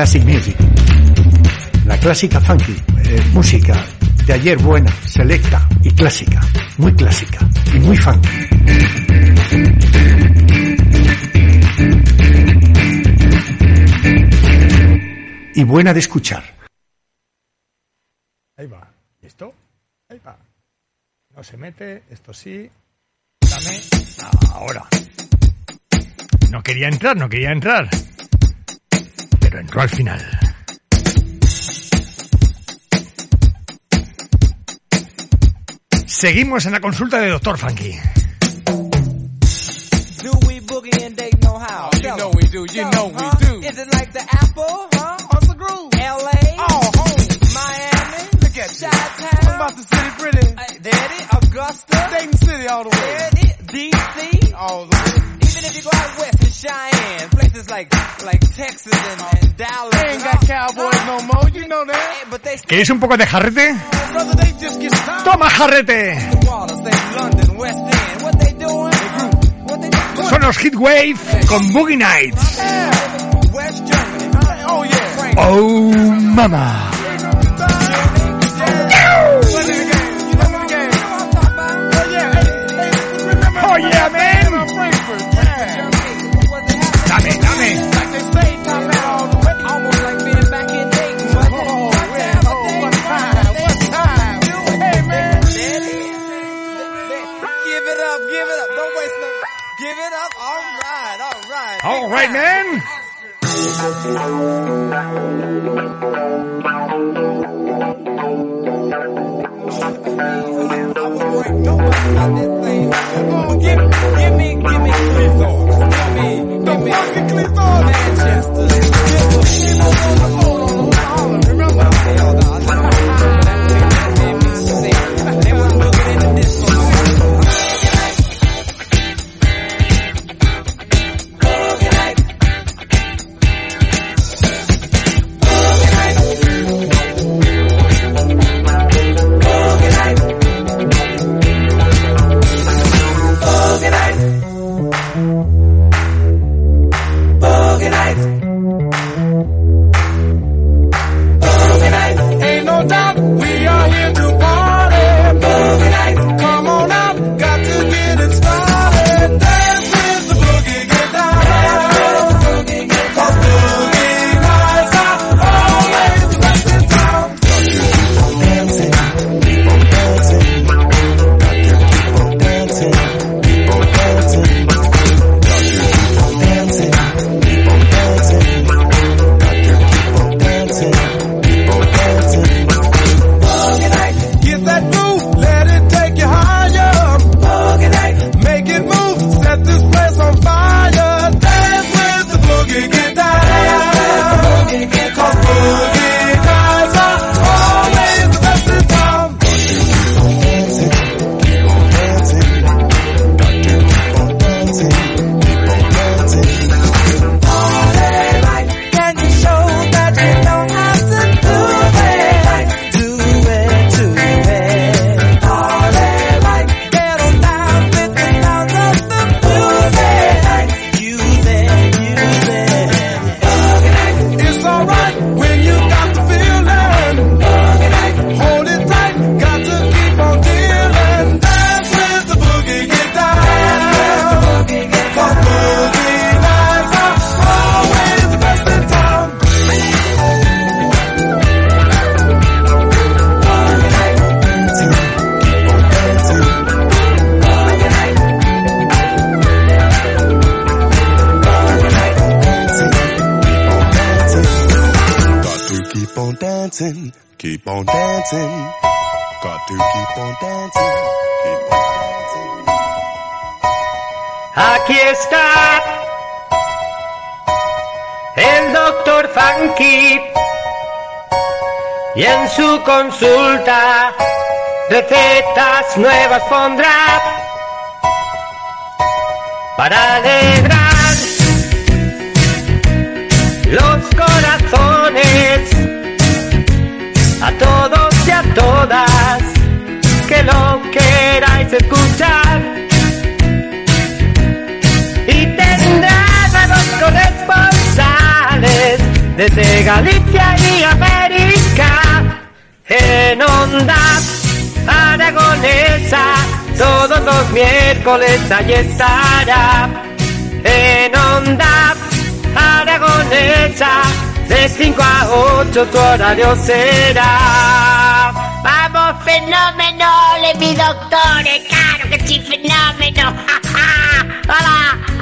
classic music. La clásica funky, eh, música de ayer buena, selecta y clásica, muy clásica y muy funky. Y buena de escuchar. Ahí va. ¿Y esto? Ahí va. No se mete, esto sí. Dame ahora. No quería entrar, no quería entrar entró al final. Seguimos en la consulta de Doctor Funky. Oh, you know we do, you know we do. Is it like the apple, huh? On the groove. Oh, LA. Miami, look at city pretty? Augusta. Dayton City all the way. There DC. All the way. You. They they ¿Queréis un poco de jarrete? ¡Toma jarrete! Son los Hitwave con Boogie Nights. Oh, mama. right, man. Give me, give me consulta, recetas nuevas pondrá miércoles allí estará en onda aragonesa de 5 a 8 tu horario será. Vamos, fenómeno, le mi doctor, eh, claro que sí, fenómeno. [LAUGHS]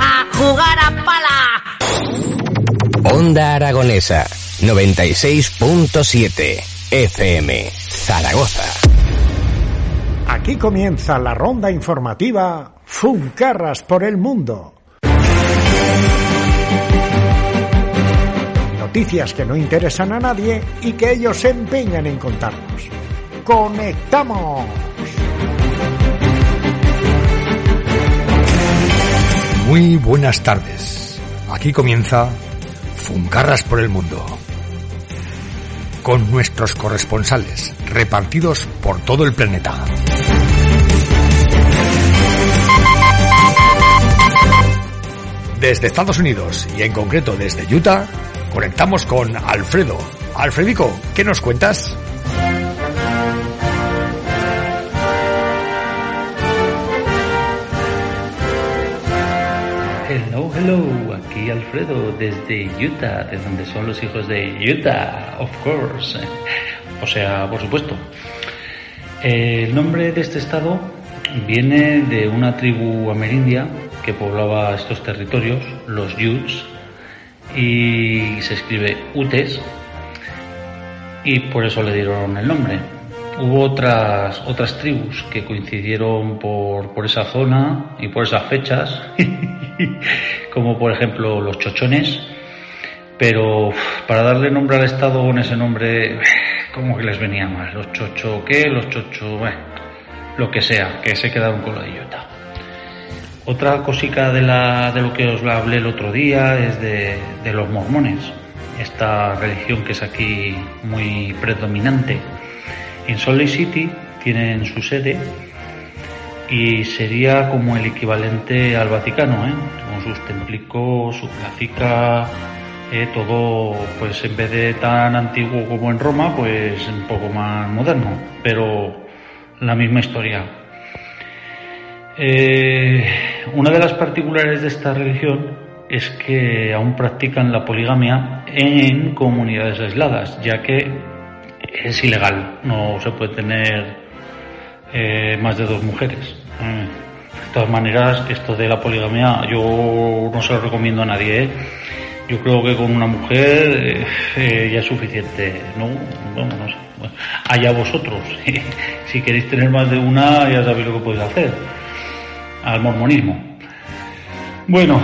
¡A jugar a pala! Onda Aragonesa, 96.7 FM, Zaragoza. Aquí comienza la ronda informativa Funcarras por el Mundo. Noticias que no interesan a nadie y que ellos se empeñan en contarnos. ¡Conectamos! Muy buenas tardes. Aquí comienza Funcarras por el Mundo. Con nuestros corresponsales repartidos por todo el planeta. Desde Estados Unidos y en concreto desde Utah, conectamos con Alfredo. Alfredico, ¿qué nos cuentas? Alfredo desde Utah, de donde son los hijos de Utah, of course. O sea, por supuesto. El nombre de este estado viene de una tribu amerindia que poblaba estos territorios, los Utes, y se escribe Utes, y por eso le dieron el nombre. Hubo otras, otras tribus que coincidieron por, por esa zona y por esas fechas, [LAUGHS] como por ejemplo los chochones, pero para darle nombre al estado con ese nombre, [SIGHS] como que les venía mal. Los chocho, ¿qué? Los chocho, bueno, lo que sea, que se quedaron con de Utah. Otra cosica de, la, de lo que os hablé el otro día es de, de los mormones, esta religión que es aquí muy predominante. En Salt Lake City tienen su sede y sería como el equivalente al Vaticano, ¿eh? con sus templicos, su placica, eh, todo, pues en vez de tan antiguo como en Roma, pues un poco más moderno, pero la misma historia. Eh, una de las particulares de esta religión es que aún practican la poligamia en comunidades aisladas, ya que es ilegal, no se puede tener eh, más de dos mujeres. Eh, De todas maneras, esto de la poligamia yo no se lo recomiendo a nadie. ¿eh? Yo creo que con una mujer eh, eh, ya es suficiente. No, bueno, no sé. Allá vosotros. [LAUGHS] si queréis tener más de una, ya sabéis lo que podéis hacer. Al mormonismo. Bueno,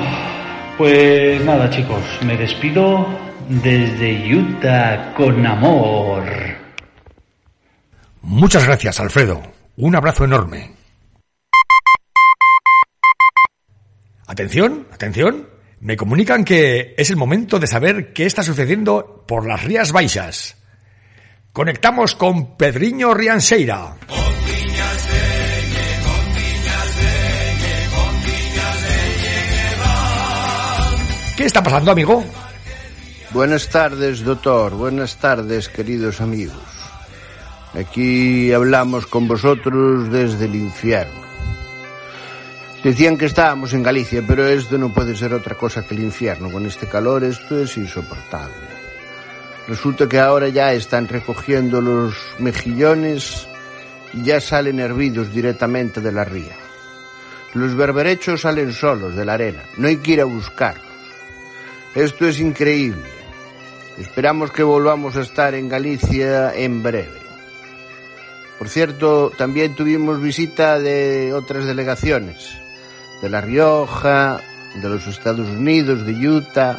pues nada chicos, me despido desde Utah con amor. Muchas gracias, Alfredo. Un abrazo enorme. Atención, atención. Me comunican que es el momento de saber qué está sucediendo por las Rías Baixas. Conectamos con Pedriño Rianseira. ¿Qué está pasando, amigo? Buenas tardes, doctor. Buenas tardes, queridos amigos. Aquí hablamos con vosotros desde el infierno. Decían que estábamos en Galicia, pero esto no puede ser otra cosa que el infierno. Con este calor esto es insoportable. Resulta que ahora ya están recogiendo los mejillones y ya salen hervidos directamente de la ría. Los berberechos salen solos de la arena, no hay que ir a buscarlos. Esto es increíble. Esperamos que volvamos a estar en Galicia en breve. Por cierto, también tuvimos visita de otras delegaciones, de La Rioja, de los Estados Unidos, de Utah.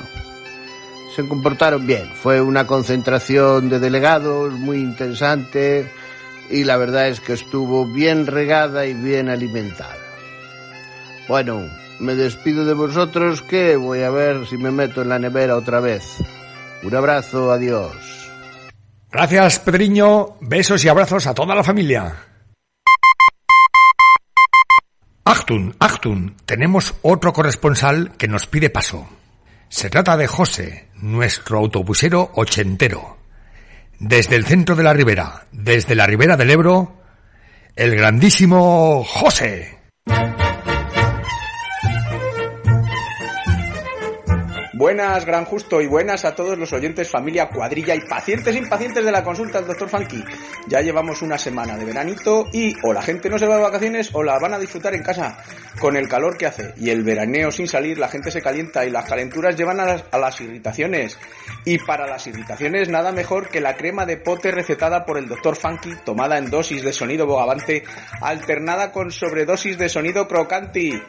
Se comportaron bien. Fue una concentración de delegados muy interesante y la verdad es que estuvo bien regada y bien alimentada. Bueno, me despido de vosotros que voy a ver si me meto en la nevera otra vez. Un abrazo, adiós. Gracias, Pedriño. Besos y abrazos a toda la familia. Achtung, Achtung, tenemos otro corresponsal que nos pide paso. Se trata de José, nuestro autobusero ochentero. Desde el centro de la ribera, desde la ribera del Ebro, el grandísimo José. Buenas, gran justo, y buenas a todos los oyentes, familia, cuadrilla y pacientes impacientes de la consulta del doctor Funky. Ya llevamos una semana de veranito y o la gente no se va de vacaciones o la van a disfrutar en casa con el calor que hace. Y el veraneo sin salir, la gente se calienta y las calenturas llevan a las, a las irritaciones. Y para las irritaciones nada mejor que la crema de pote recetada por el doctor Funky, tomada en dosis de sonido bogavante, alternada con sobredosis de sonido crocanti.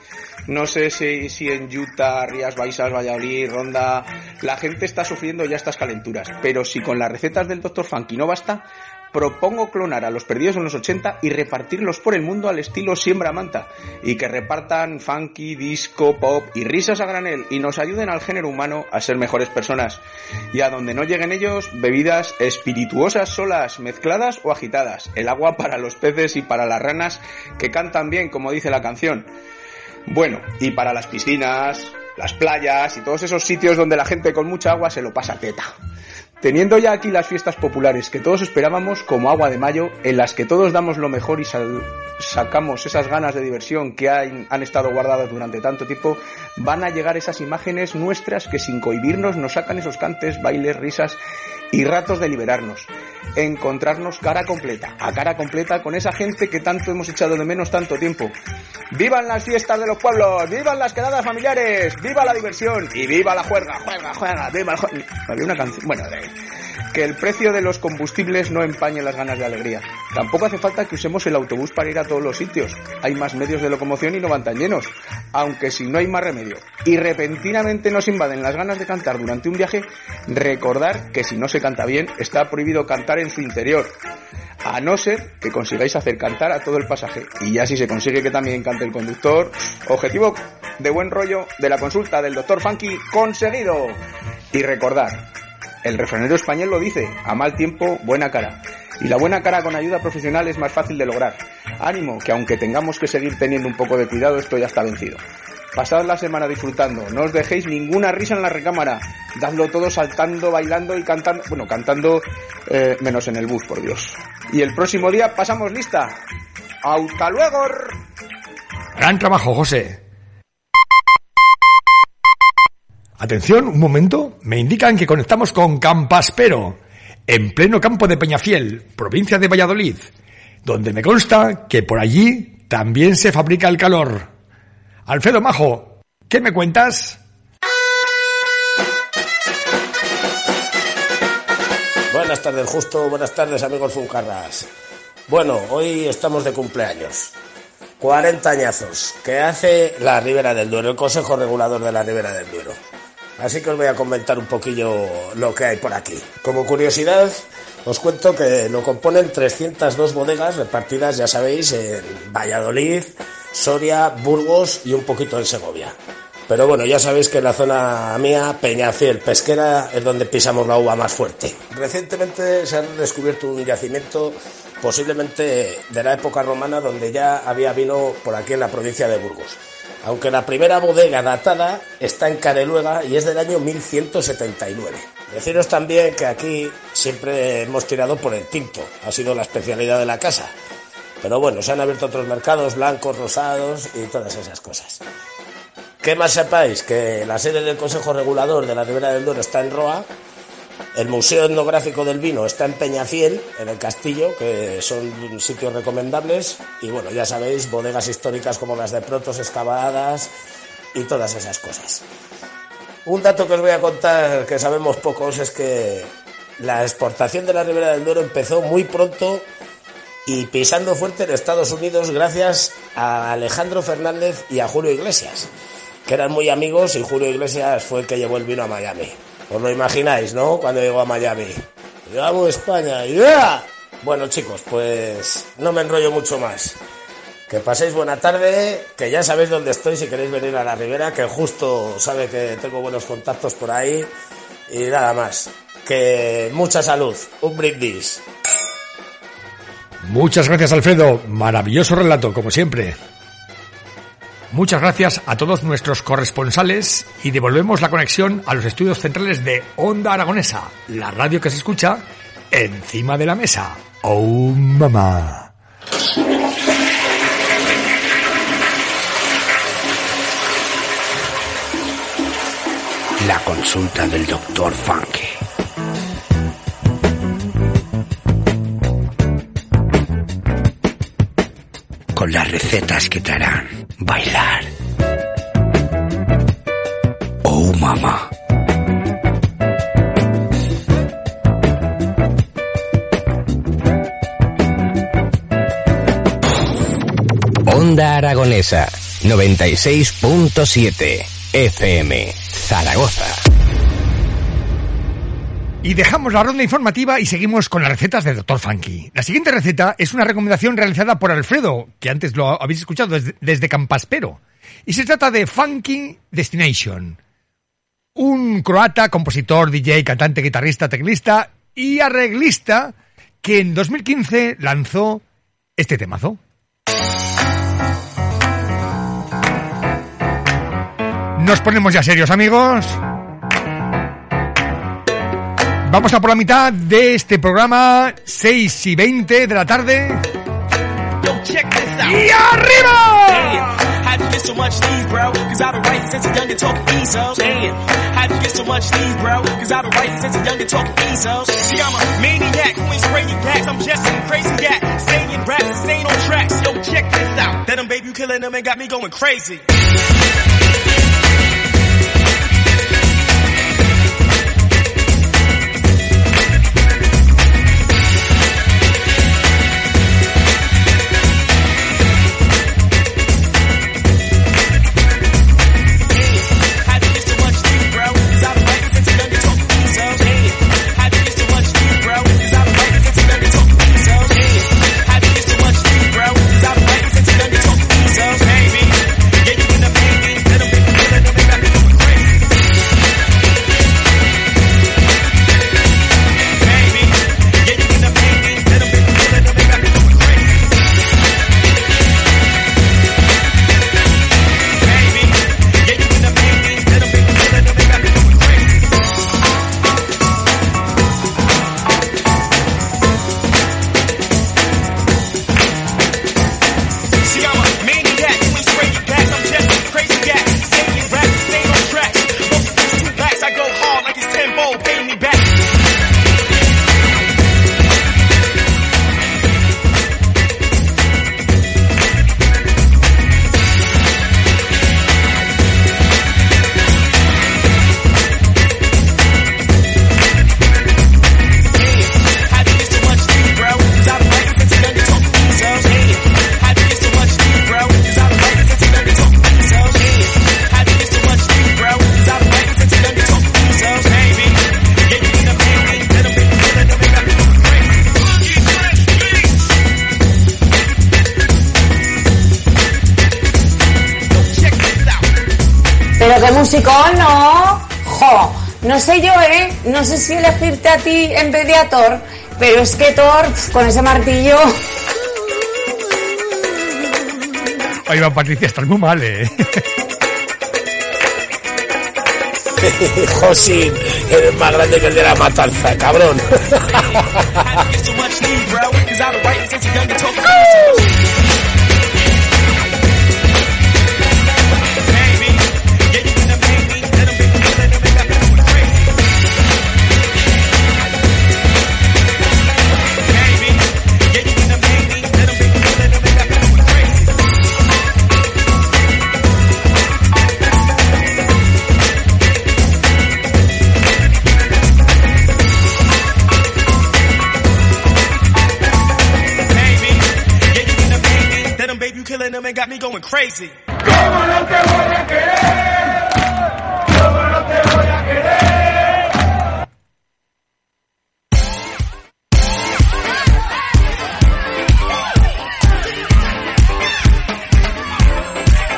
No sé si, en Utah, Rías Baixas, Valladolid, La gente está sufriendo ya estas calenturas. Pero si con las recetas del Dr. Funky no basta, propongo clonar a los perdidos en los 80 y repartirlos por el mundo al estilo siembra manta. Y que repartan funky, disco, pop y risas a granel y nos ayuden al género humano a ser mejores personas. Y a donde no lleguen ellos, bebidas espirituosas solas, mezcladas o agitadas. El agua para los peces y para las ranas que cantan bien, como dice la canción. Bueno, y para las piscinas, las playas y todos esos sitios donde la gente con mucha agua se lo pasa teta. Teniendo ya aquí las fiestas populares que todos esperábamos como agua de mayo, en las que todos damos lo mejor y sacamos esas ganas de diversión que han, han estado guardadas durante tanto tiempo, van a llegar esas imágenes nuestras que sin cohibirnos nos sacan esos cantes, bailes, risas y ratos de liberarnos. Encontrarnos cara completa, a cara completa con esa gente que tanto hemos echado de menos tanto tiempo. ¡Vivan las fiestas de los pueblos! ¡Vivan las quedadas familiares! ¡Viva la diversión! ¡Y viva la juerga! ¡Juerga, juerga! ¡Viva el jue- Había una canción... Bueno, que el precio de los combustibles no empañe las ganas de alegría. Tampoco hace falta que usemos el autobús para ir a todos los sitios. Hay más medios de locomoción y no van tan llenos. Aunque si no hay más remedio y repentinamente nos invaden las ganas de cantar durante un viaje, recordar que si no se canta bien, está prohibido cantar en su interior. A no ser que consigáis hacer cantar a todo el pasaje. Y ya si se consigue que también cante el conductor, objetivo de buen rollo de la consulta del doctor Funky conseguido. Y recordar, el refranero español lo dice, a mal tiempo, buena cara. Y la buena cara con ayuda profesional es más fácil de lograr. Ánimo, que aunque tengamos que seguir teniendo un poco de cuidado, esto ya está vencido. Pasad la semana disfrutando, no os dejéis ninguna risa en la recámara. Dadlo todo saltando, bailando y cantando. Bueno, cantando eh, menos en el bus, por Dios. Y el próximo día pasamos lista. ¡Hasta luego! Gran trabajo, José. Atención, un momento. Me indican que conectamos con Campaspero, en pleno campo de Peñafiel, provincia de Valladolid, donde me consta que por allí también se fabrica el calor. Alfredo Majo, ¿qué me cuentas? Buenas tardes, justo. Buenas tardes, amigos Funcarras. Bueno, hoy estamos de cumpleaños. 40 añazos que hace la Ribera del Duero, el Consejo Regulador de la Ribera del Duero. Así que os voy a comentar un poquillo lo que hay por aquí. Como curiosidad, os cuento que lo componen 302 bodegas repartidas, ya sabéis, en Valladolid, Soria, Burgos y un poquito en Segovia. Pero bueno, ya sabéis que en la zona mía, Peñafiel, Pesquera, es donde pisamos la uva más fuerte. Recientemente se ha descubierto un yacimiento posiblemente de la época romana donde ya había vino por aquí en la provincia de Burgos. Aunque la primera bodega datada está en Careluega y es del año 1179. Deciros también que aquí siempre hemos tirado por el tinto, ha sido la especialidad de la casa. Pero bueno, se han abierto otros mercados blancos, rosados y todas esas cosas. Que más sepáis que la sede del Consejo Regulador de la Ribera del Duero está en Roa, el Museo Etnográfico del Vino está en Peñafiel, en el Castillo, que son sitios recomendables, y bueno, ya sabéis, bodegas históricas como las de Protos excavadas y todas esas cosas. Un dato que os voy a contar que sabemos pocos es que la exportación de la Ribera del Duero empezó muy pronto y pisando fuerte en Estados Unidos gracias a Alejandro Fernández y a Julio Iglesias, que eran muy amigos y Julio Iglesias fue el que llevó el vino a Miami. Os lo imagináis, ¿no? Cuando llegó a Miami. Llegamos a España. ¡Ya! Bueno, chicos, pues no me enrollo mucho más. Que paséis buena tarde, que ya sabéis dónde estoy si queréis venir a la Ribera, que justo sabe que tengo buenos contactos por ahí. Y nada más. Que mucha salud. Un brindis. Muchas gracias, Alfredo. Maravilloso relato, como siempre. Muchas gracias a todos nuestros corresponsales y devolvemos la conexión a los estudios centrales de Onda Aragonesa, la radio que se escucha encima de la mesa. ¡Oh, mamá! La consulta del doctor Funky. Las recetas que te harán bailar. Oh, mamá. Onda Aragonesa 96.7 FM Zaragoza. Y dejamos la ronda informativa y seguimos con las recetas de Dr. Funky. La siguiente receta es una recomendación realizada por Alfredo, que antes lo habéis escuchado desde, desde Campaspero. Y se trata de Funky Destination. Un croata, compositor, DJ, cantante, guitarrista, teclista y arreglista que en 2015 lanzó este temazo. Nos ponemos ya serios, amigos. Vamos a por la mitad de este programa, 6 y 20 de la tarde. ¡Y arriba! How'd you get so much leave, bro? Cause I've been writing since a young and talking easel. Damn. How'd you get so much leave, bro? Cause I've been writing since a young and talking easel. See, I'm a maniac who ain't spraying gas. I'm just some crazy guy. Saying raps and staying on tracks. Yo, check this out. That them baby you killing them and got me going crazy. Pero es que Thor, con ese martillo... Ahí va Patricia, estás muy mal, eh. [LAUGHS] Josín, eres más grande que el de la matanza, cabrón. [LAUGHS] got me going crazy.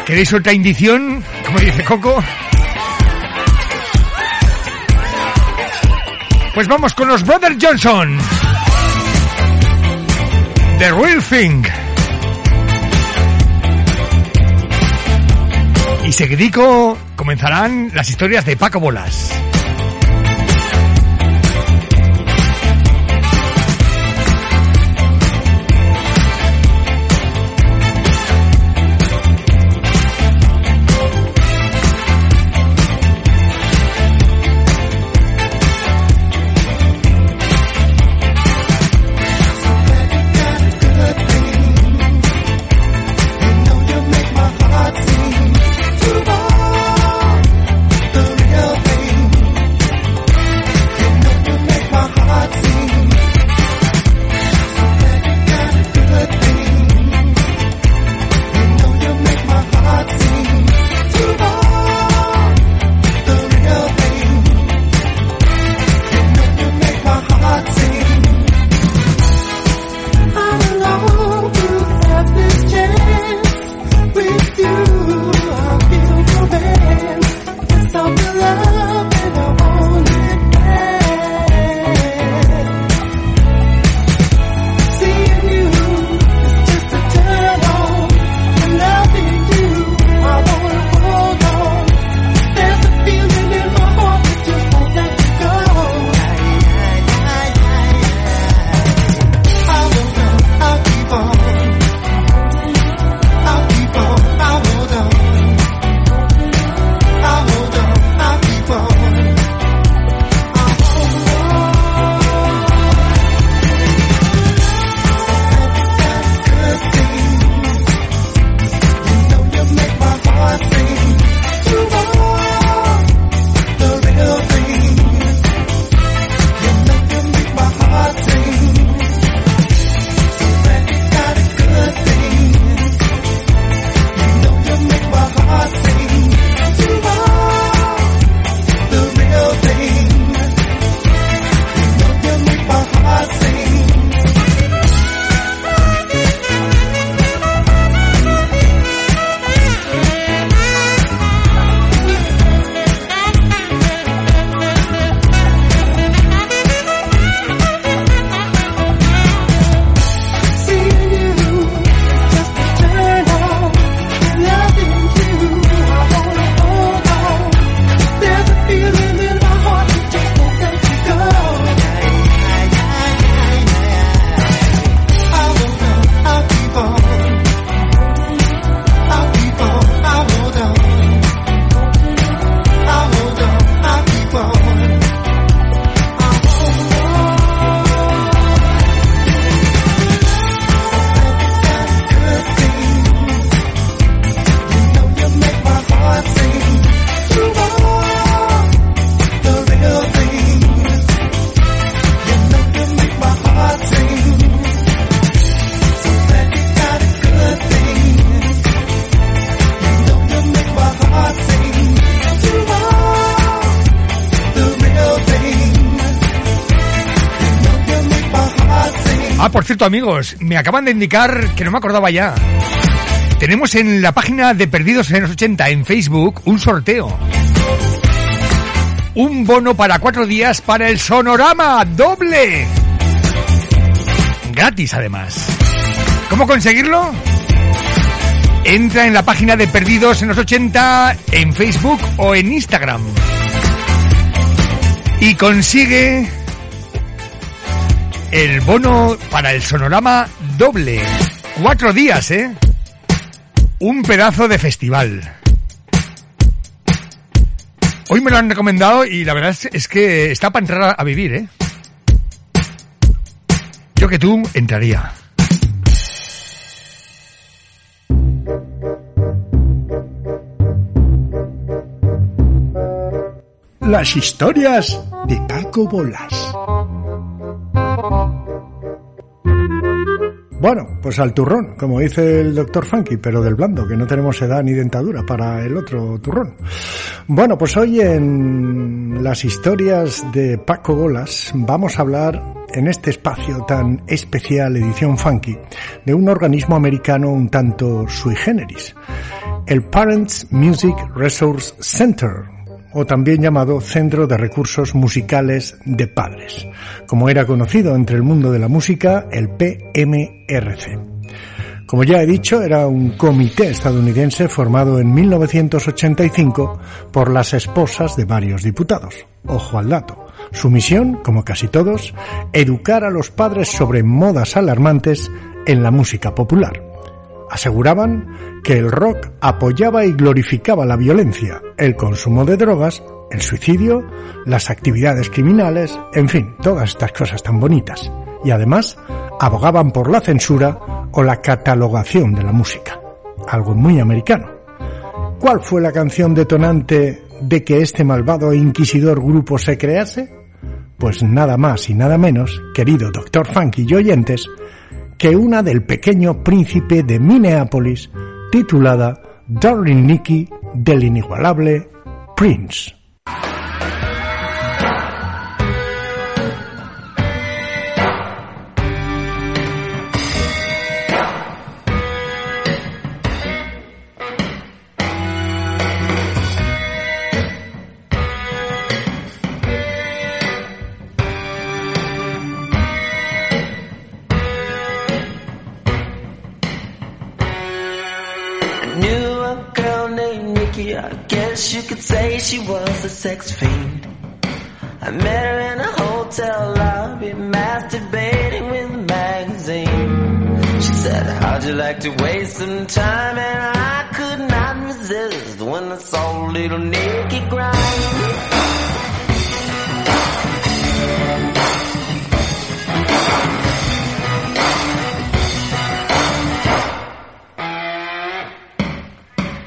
¿Queréis otra indición? Como dice Coco. Pues vamos con los Brother Johnson. The Real Thing. Seguidico comenzarán las historias de Paco Bolas. Amigos, me acaban de indicar que no me acordaba ya. Tenemos en la página de Perdidos en los 80 en Facebook un sorteo. Un bono para cuatro días para el Sonorama doble. Gratis, además. ¿Cómo conseguirlo? Entra en la página de Perdidos en los 80 en Facebook o en Instagram. Y consigue el bono para el sonorama doble. Cuatro días, ¿eh? Un pedazo de festival. Hoy me lo han recomendado y la verdad es, que está para entrar a vivir, ¿eh? Yo que tú entraría. Las historias de Paco Bolas. Bueno, pues al turrón, como dice el doctor Funky, pero del blando, que no tenemos edad ni dentadura para el otro turrón. Bueno, pues hoy en las historias de Paco Bolas vamos a hablar en este espacio tan especial, edición Funky, de un organismo americano un tanto sui generis, el Parents Music Resource Center, o también llamado Centro de Recursos Musicales de Padres, como era conocido entre el mundo de la música el PMRC. Como ya he dicho, era un comité estadounidense formado en 1985 por las esposas de varios diputados. Ojo al dato. Su misión, como casi todos, educar a los padres sobre modas alarmantes en la música popular. Aseguraban que el rock apoyaba y glorificaba la violencia, el consumo de drogas, el suicidio, las actividades criminales, en fin, todas estas cosas tan bonitas. Y además abogaban por la censura o la catalogación de la música, algo muy americano. ¿Cuál fue la canción detonante de que este malvado e inquisidor grupo se crease? Pues nada más y nada menos, querido doctor Funky y oyentes, que una del pequeño príncipe de Minneapolis, titulada Darling Nikki del inigualable Prince. I guess you could say she was a sex fiend. I met her in a hotel lobby, masturbating with a magazine. She said, how'd you like to waste some time? And I could not resist when I saw little Nikki grind.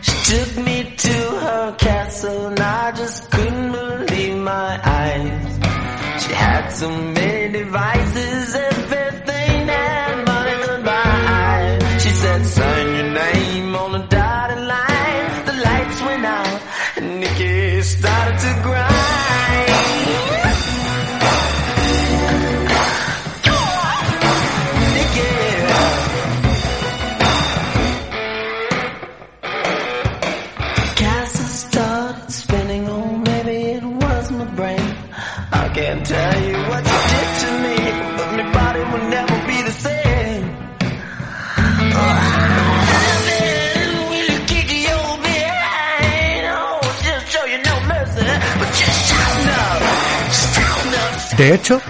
She took me to her and I just couldn't believe my eyes. She had many De hecho,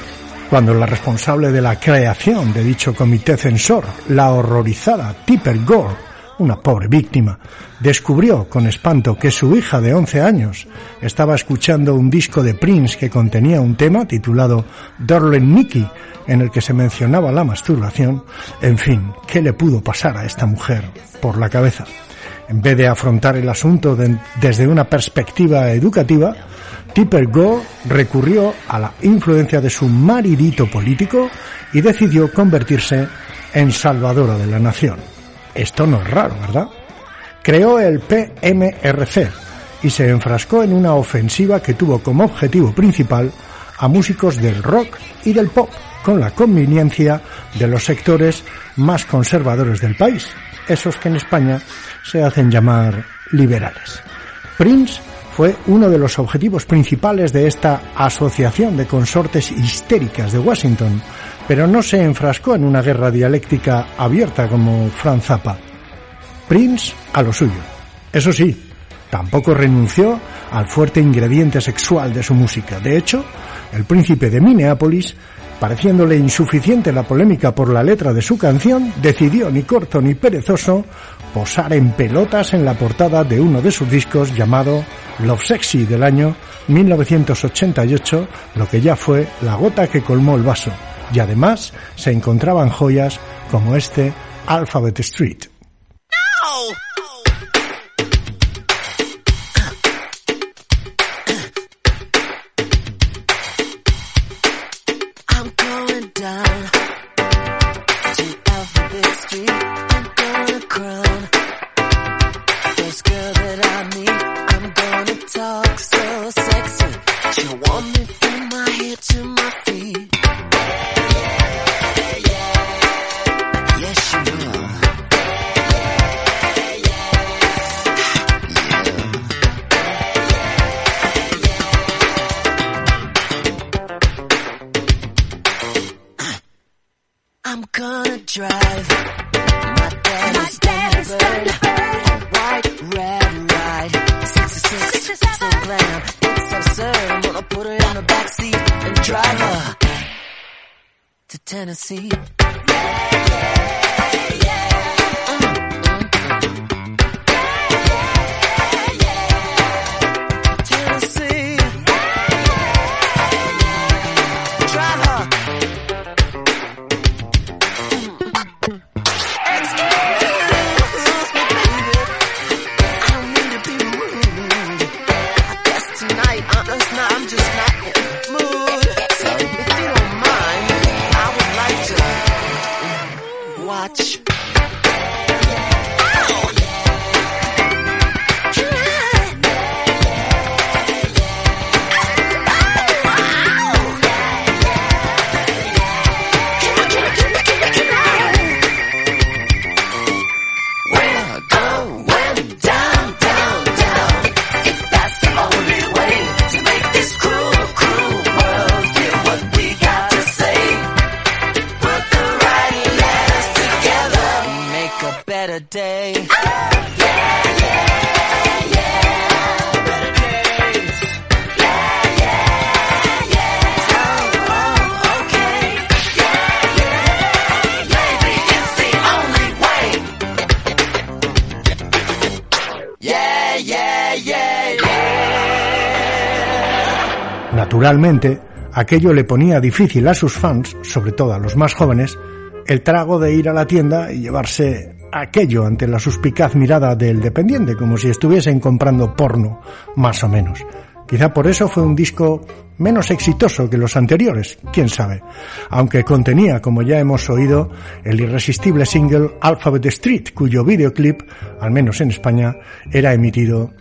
cuando la responsable de la creación de dicho comité censor, la horrorizada Tipper Gore, una pobre víctima, descubrió con espanto que su hija de 11 años estaba escuchando un disco de Prince que contenía un tema titulado Darling Nikki, en el que se mencionaba la masturbación, en fin, ¿qué le pudo pasar a esta mujer por la cabeza? En vez de afrontar el asunto de- desde una perspectiva educativa, Tipper Gore recurrió a la influencia de su maridito político y decidió convertirse en salvadora de la nación. Esto no es raro, ¿verdad? Creó el PMRC y se enfrascó en una ofensiva que tuvo como objetivo principal a músicos del rock y del pop, con la conveniencia de los sectores más conservadores del país, esos que en España se hacen llamar liberales. Prince fue uno de los objetivos principales de esta Asociación de Consortes Histéricas de Washington, pero no se enfrascó en una guerra dialéctica abierta como Franz Zappa. Prince a lo suyo. Eso sí, tampoco renunció al fuerte ingrediente sexual de su música. De hecho, el príncipe de Minneapolis, pareciéndole insuficiente la polémica por la letra de su canción, decidió, ni corto ni perezoso, posar en pelotas en la portada de uno de sus discos llamado Love Sexy del año 1988, lo que ya fue la gota que colmó el vaso. Y además se encontraban joyas como este Alphabet Street. Tennessee. Naturalmente, aquello le ponía difícil a sus fans, sobre todo a los más jóvenes, el trago de ir a la tienda y llevarse aquello ante la suspicaz mirada del dependiente, como si estuviesen comprando porno, más o menos. Quizá por eso fue un disco menos exitoso que los anteriores, quién sabe, aunque contenía, como ya hemos oído, el irresistible single Alphabet Street, cuyo videoclip, al menos en España, era emitido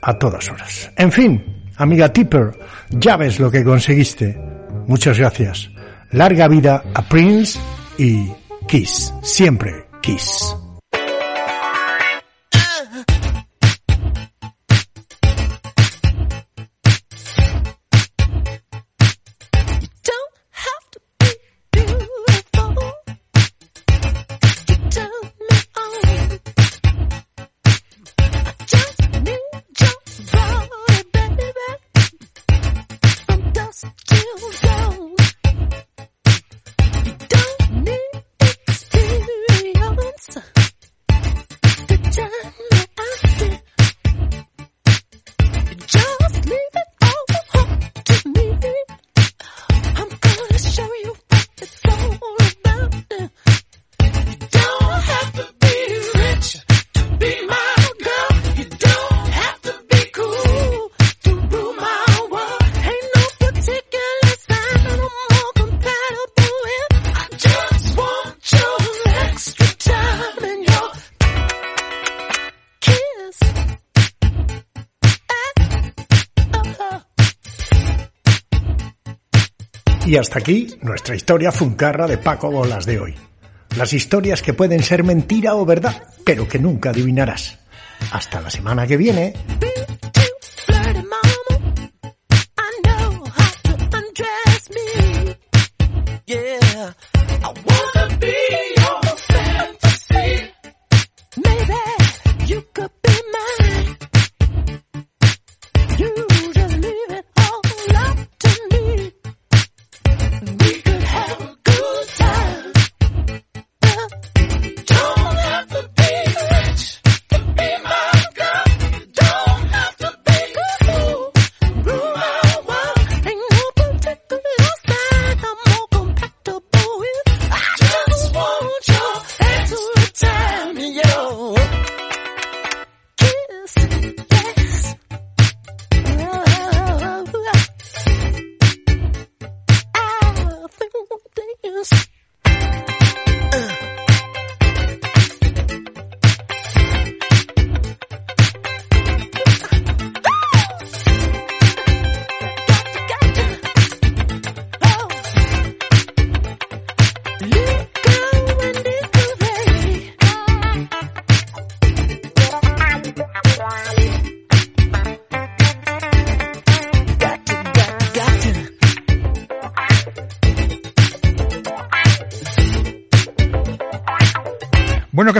a todas horas. En fin, amiga Tipper, ya ves lo que conseguiste. Muchas gracias. Larga vida a Prince y Kiss, siempre Kiss. Hasta aquí nuestra historia funcarra de Paco Bolas de hoy. Las historias que pueden ser mentira o verdad, pero que nunca adivinarás. Hasta la semana que viene.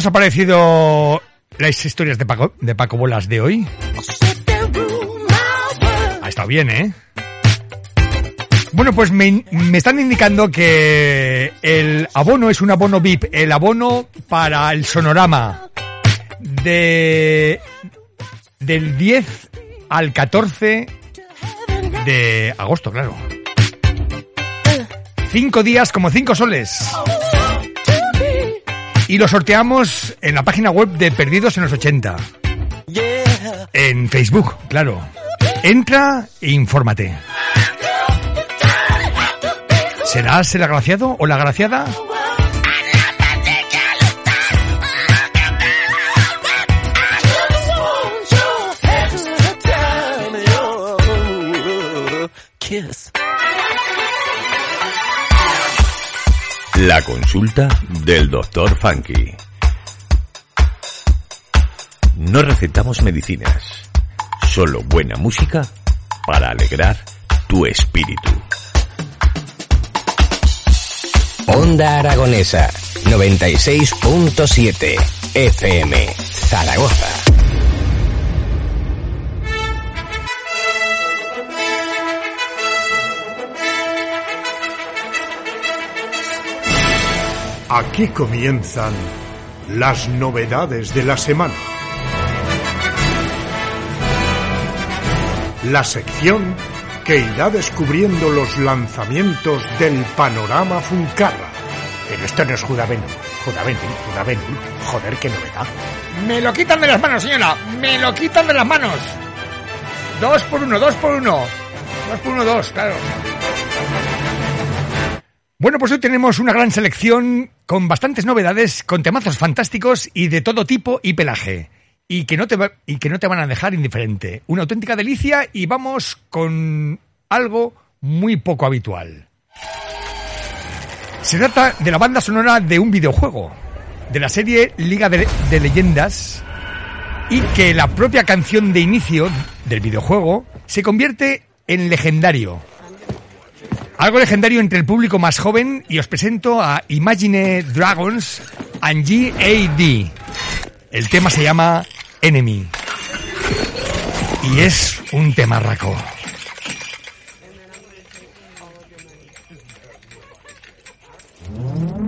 Ha parecido las historias de Paco, de Paco Bolas de hoy? Ha estado bien, ¿eh? Bueno, pues me, me están indicando que el abono es un abono VIP, el abono para el sonorama de del 10 al 14 de agosto, claro. Cinco días como cinco soles. Y lo sorteamos en la página web de Perdidos en los 80. En Facebook, claro. Entra e infórmate. ¿Serás el agraciado o la agraciada? Kiss. La consulta del doctor Funky. No recetamos medicinas, solo buena música para alegrar tu espíritu. Onda Aragonesa 96.7 FM Zaragoza. Aquí comienzan las novedades de la semana. La sección que irá descubriendo los lanzamientos del panorama Funcarra. Pero esto no es Judavenul, Judavenul, Judavenul. Joder, qué novedad. Me lo quitan de las manos, señora. Me lo quitan de las manos. Dos por uno, dos por uno. Dos por uno, dos, claro. Bueno, pues hoy tenemos una gran selección con bastantes novedades, con temazos fantásticos y de todo tipo y pelaje. Y que no te, y que no te van a dejar indiferente. Una auténtica delicia y vamos con algo muy poco habitual. Se trata de la banda sonora de un videojuego, de la serie Liga de Leyendas, y que la propia canción de inicio del videojuego se convierte en legendario. Algo legendario entre el público más joven y os presento a Imagine Dragons and GAD. El tema se llama Enemy. Y es un temarraco. I wake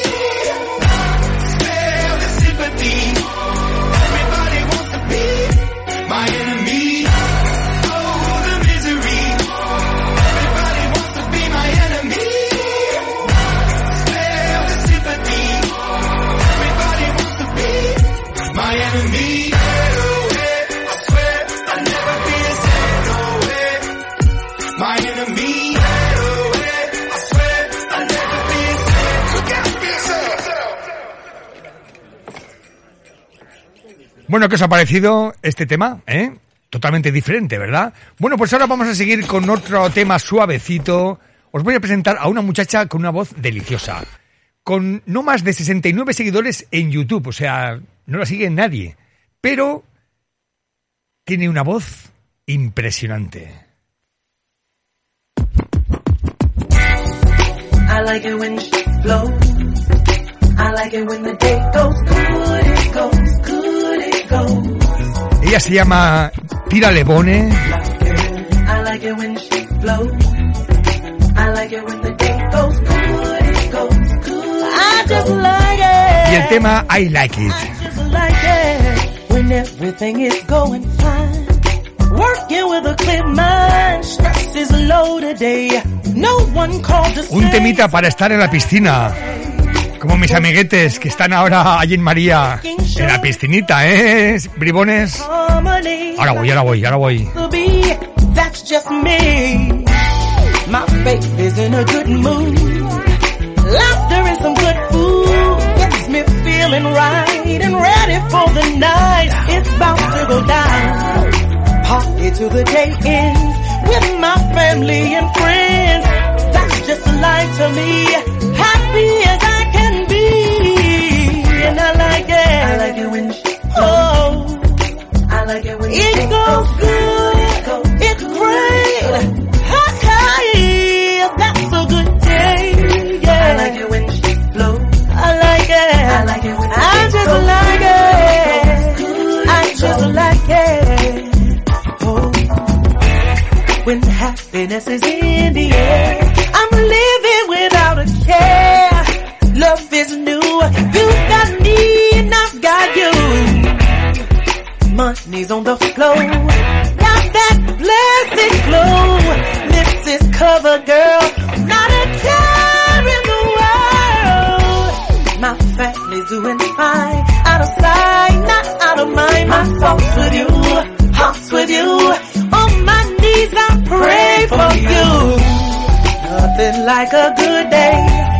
Bueno, ¿qué os ha parecido este tema? ¿Eh? Totalmente diferente, ¿verdad? Bueno, pues ahora vamos a seguir con otro tema suavecito. Os voy a presentar a una muchacha con una voz deliciosa. Con no más de 69 seguidores en YouTube, o sea, no la sigue nadie. Pero tiene una voz impresionante. I like it when she flows. I like it when the day goes good, it goes good. Ella se llama Tira Lebone. I like it when she flows. I like it when the day goes good, it goes good. I just like it. Y el tema I Like It. just like it when everything is going fine. Working with a clear mind, stress is low today. No one called to Un temita para estar en la piscina. Como mis amiguetes que están ahora allí en María, en la piscinita, ¿eh? Bribones. Ahora voy, ahora voy, ahora voy. with my family and friends. That's just to me. Happy Oh. I like it when it goes good. It's great. Hi, that's a good day. Yeah. I like it when she flows. I like it. I like it when I just like it. I just like it. Oh. When happiness is in the air, Money's on the flow. Got that blessed glow. Lips is cover, girl. Not a care in the world. My family's doing fine. Out of sight, not out of mind. My thoughts with you, hearts with you. On my knees, I pray for you. Nothing like a good day.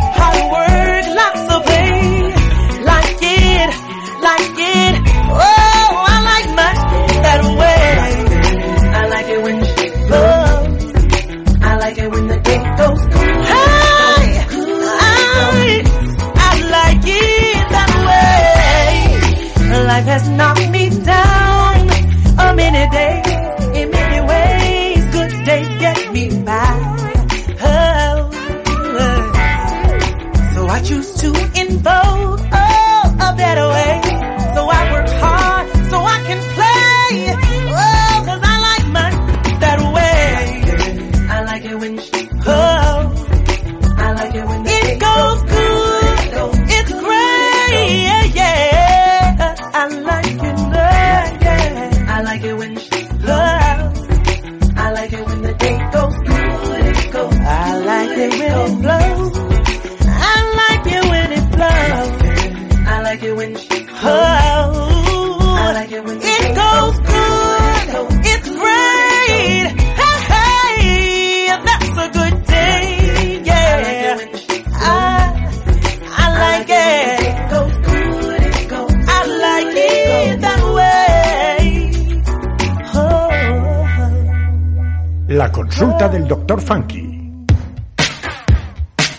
Consulta del Dr. Funky.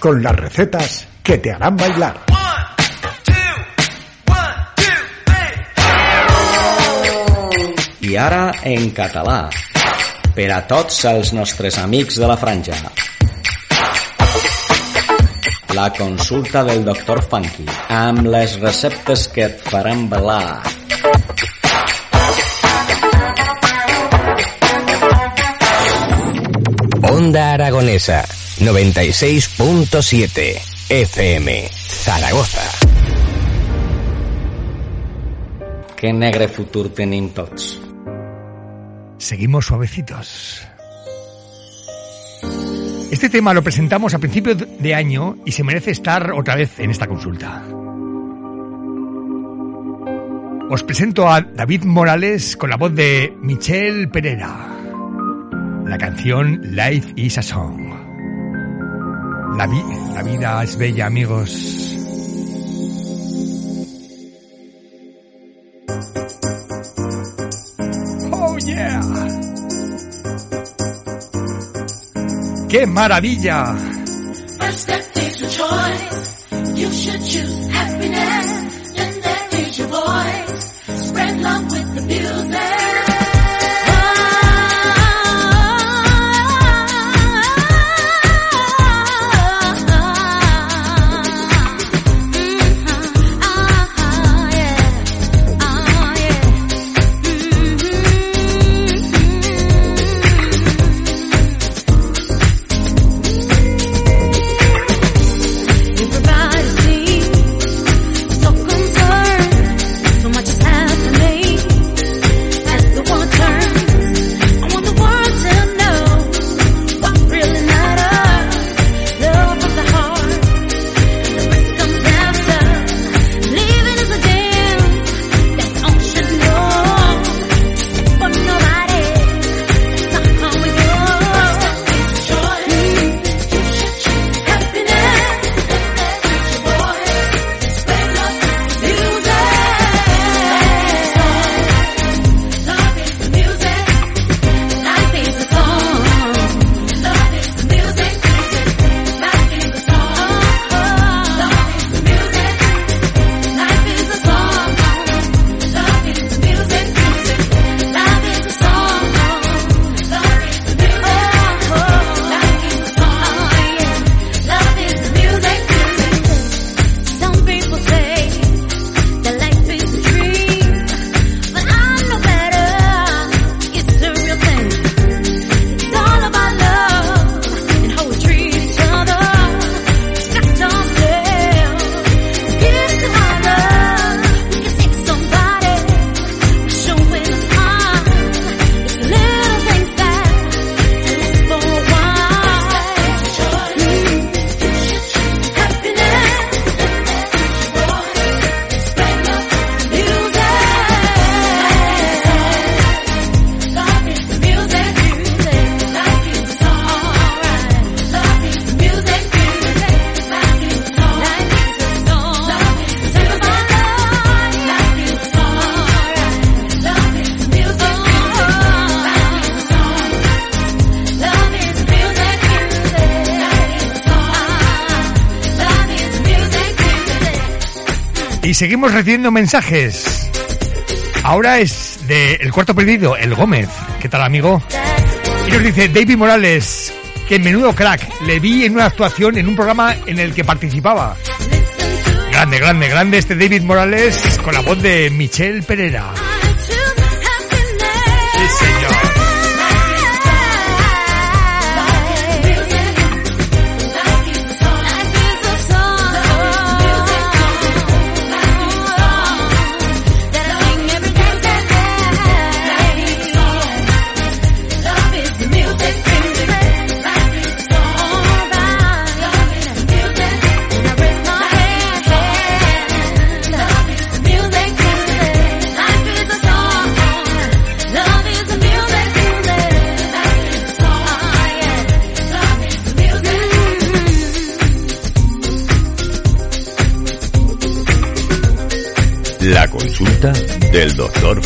Con las recetas que te harán bailar. I ara en català, per a tots els nostres amics de la franja. La consulta del doctor Funky, amb les receptes que et faran ballar. Onda Aragonesa 96.7 FM Zaragoza. Que negre futur tenim tots. Seguimos suavecitos. Este tema lo presentamos a principios de año y se merece estar otra vez en esta consulta. Os presento a David Morales con la voz de Michelle Pereira. La canción Life is a Song. La, vi- la vida es bella, amigos. Oh yeah. ¡Qué maravilla! First step is your choice. You should choose happiness. Seguimos recibiendo mensajes. Ahora es de El Cuarto Perdido, El Gómez. ¿Qué tal, amigo? Y nos dice David Morales, que menudo crack. Le vi en una actuación en un programa en el que participaba. Grande, grande, grande este David Morales con la voz de Michelle Pereira.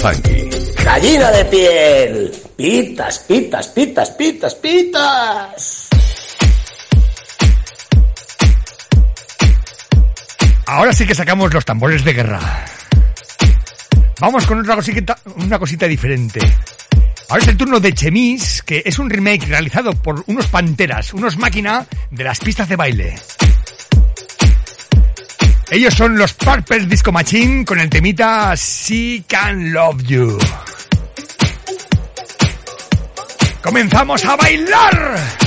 Funky. Gallina de piel. Pitas, pitas, pitas, pitas, pitas. Ahora sí que sacamos los tambores de guerra. Vamos con otra cosita, una cosita diferente. Ahora es el turno de Chemis, que es un remake realizado por unos panteras, unos máquina de las pistas de baile. Ellos son los Purple Disco Machine con el temita She Can Love You. ¡Comenzamos a bailar!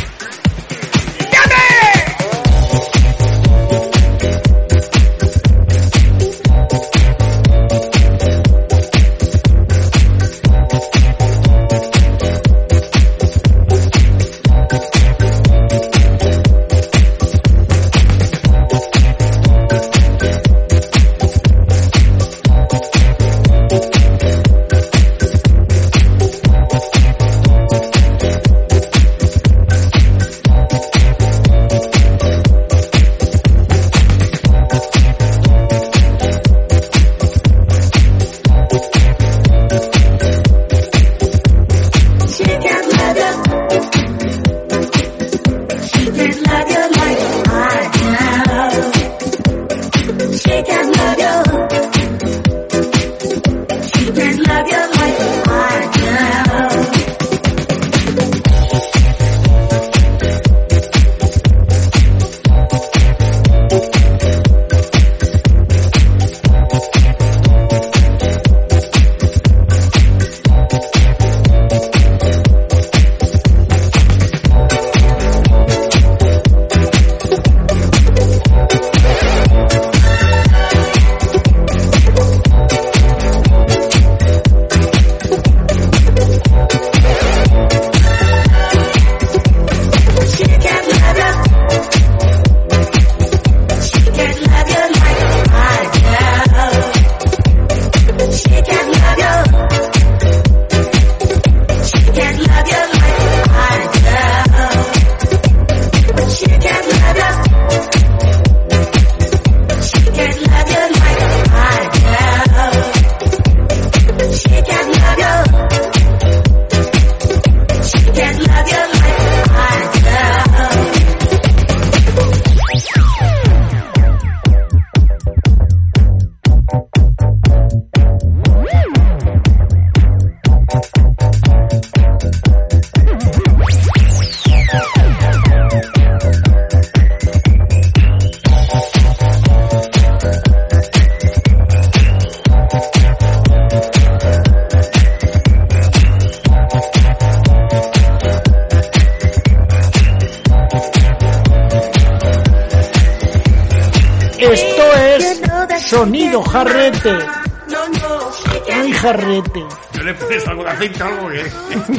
Okay. [LAUGHS]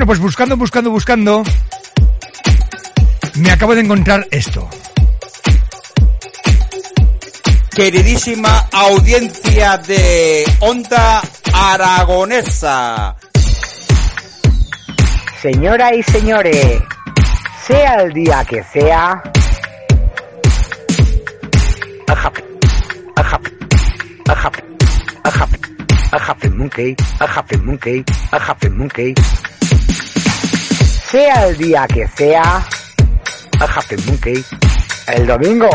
Bueno, pues buscando, buscando, buscando, me acabo de encontrar esto. Queridísima audiencia de Onda Aragonesa. Señoras y señores, sea el día que sea, a happy, a happy, a happy, a happy, a happy monkey, a happy monkey, a happy monkey. Sea el día que sea, a happy monkey, el domingo,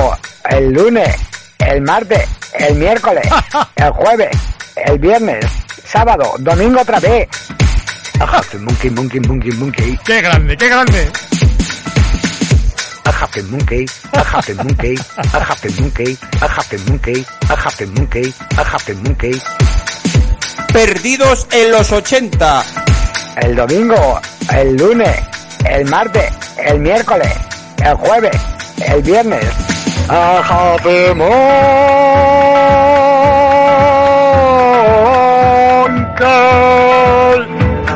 el lunes, el martes, el miércoles, [LAUGHS] el jueves, el viernes, sábado, domingo otra vez. A happy monkey, monkey, monkey, monkey. ¡Qué grande, qué grande! A happy monkey, a happy monkey, a happy monkey, a happy monkey, a happy monkey, a happy monkey. Perdidos en los 80. El domingo, el lunes, el martes, el miércoles, el jueves, el viernes.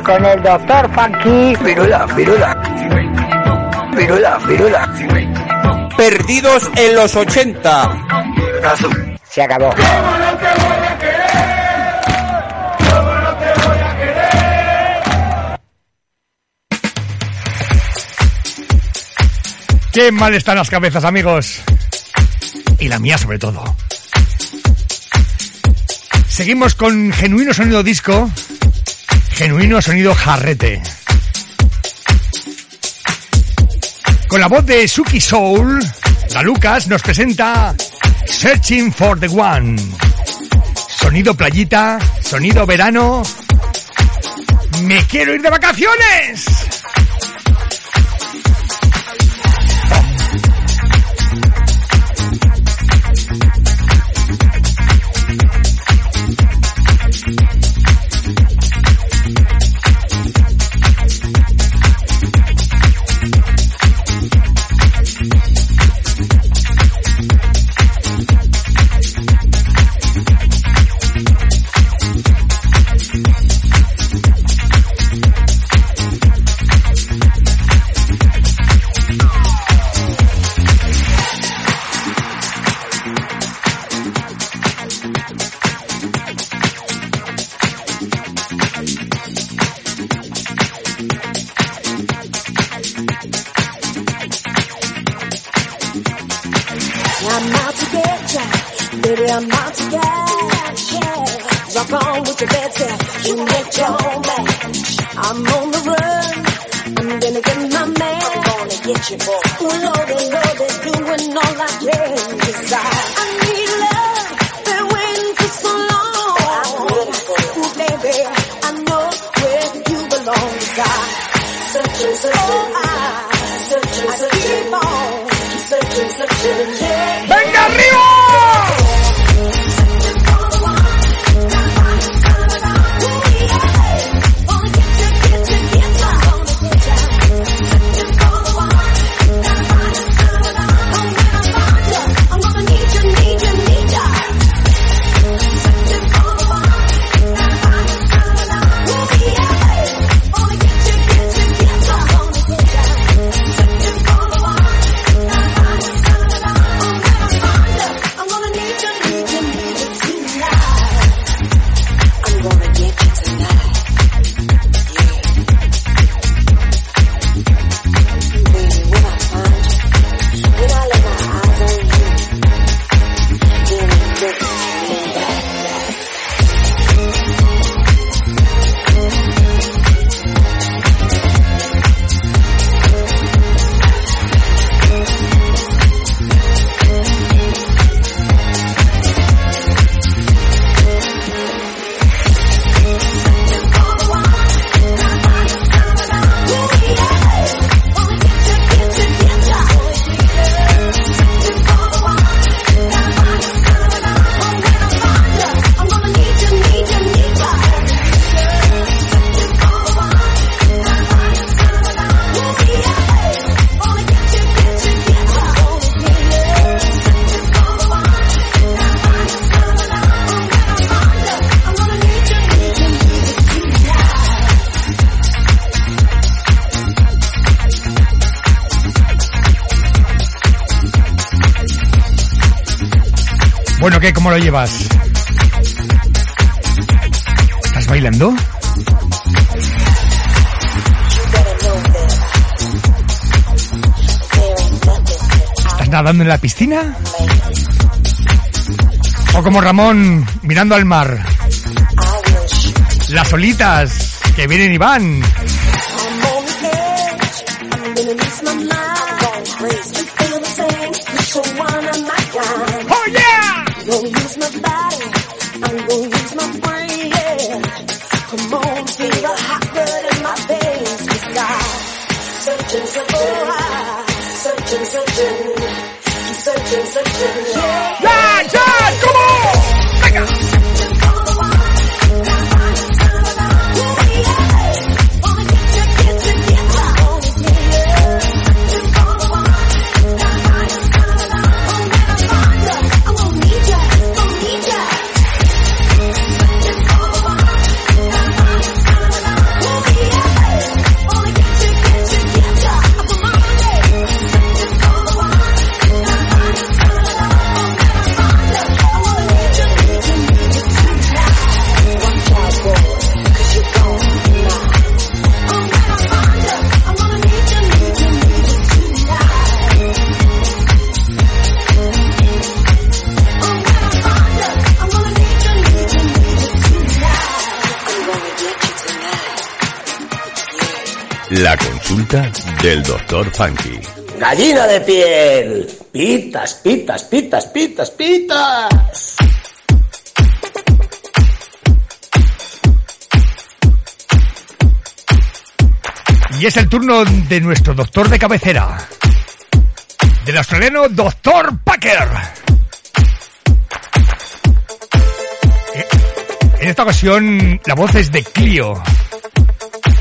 Con el doctor Funky. Virula, virula. Virula, virula. Perdidos en los 80. Se acabó. Qué mal están las cabezas, amigos. Y la mía sobre todo. Seguimos con genuino sonido disco, genuino sonido jarrete. Con la voz de Suki Soul, la Lucas nos presenta Searching for the One. Sonido playita, sonido verano. ¡Me quiero ir de vacaciones! Belong. Desire. Searching, searching, I, searching, searching, keep on. Searching, searching, yeah. Llevas? ¿Estás bailando? ¿Estás nadando en la piscina? ¿O como Ramón mirando al mar? Las olitas que vienen y van. Del doctor Funky. Gallina de piel. Pitas, pitas, pitas, pitas, pitas. Y es el turno de nuestro doctor de cabecera. Del australiano Doctor Packer. Eh, En esta ocasión la voz es de Clio.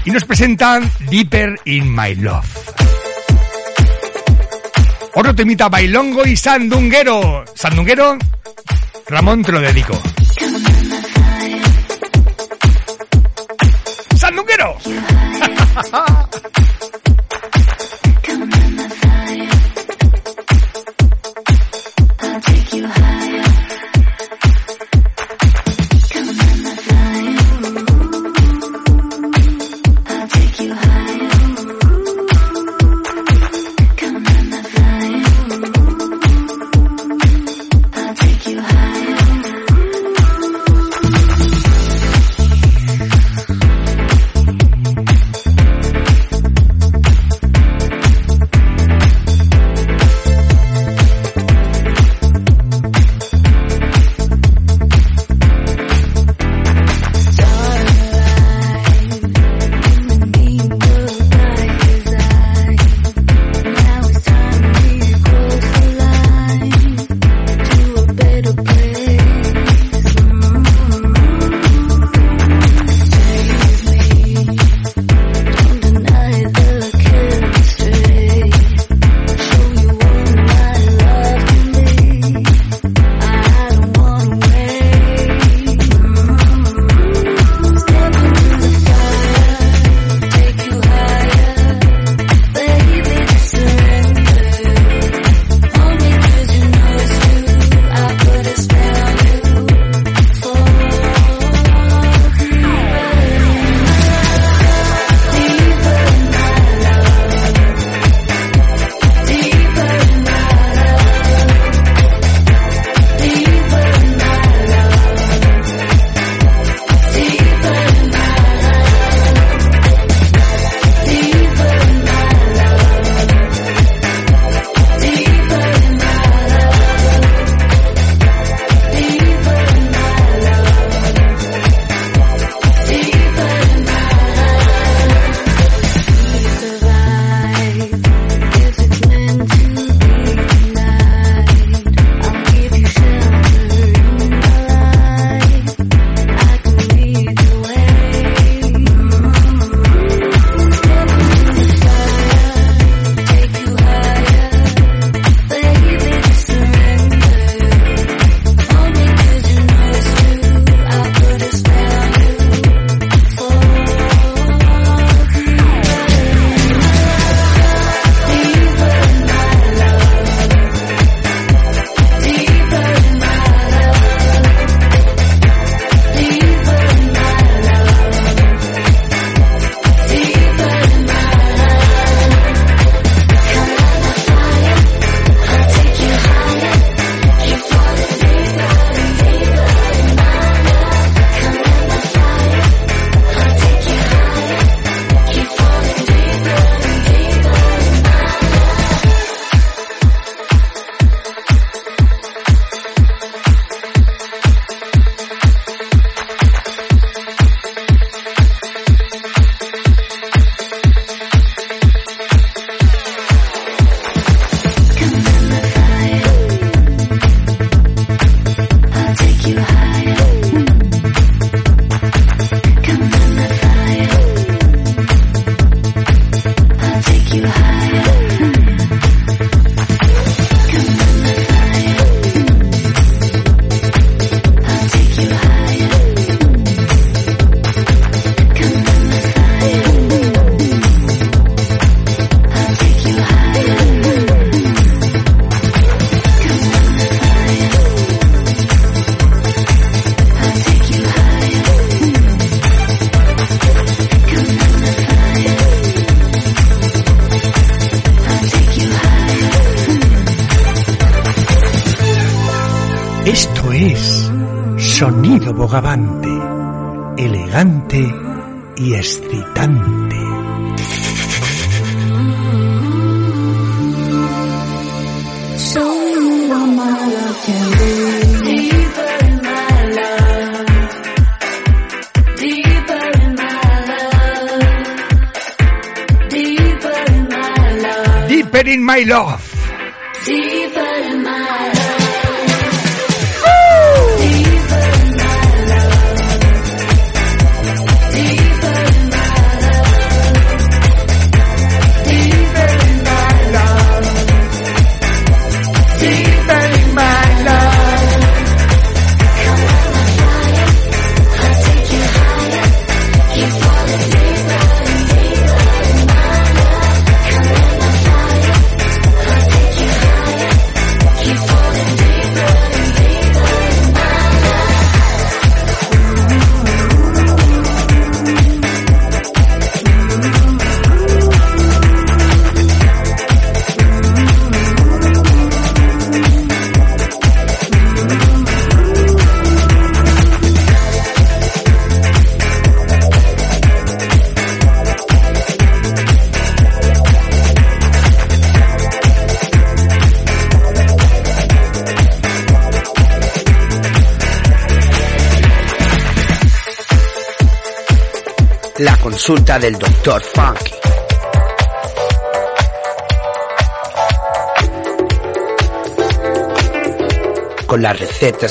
Y nos presentan Deeper in My Love. Otro temita bailongo y sandunguero. Sandunguero, Ramón te lo dedico.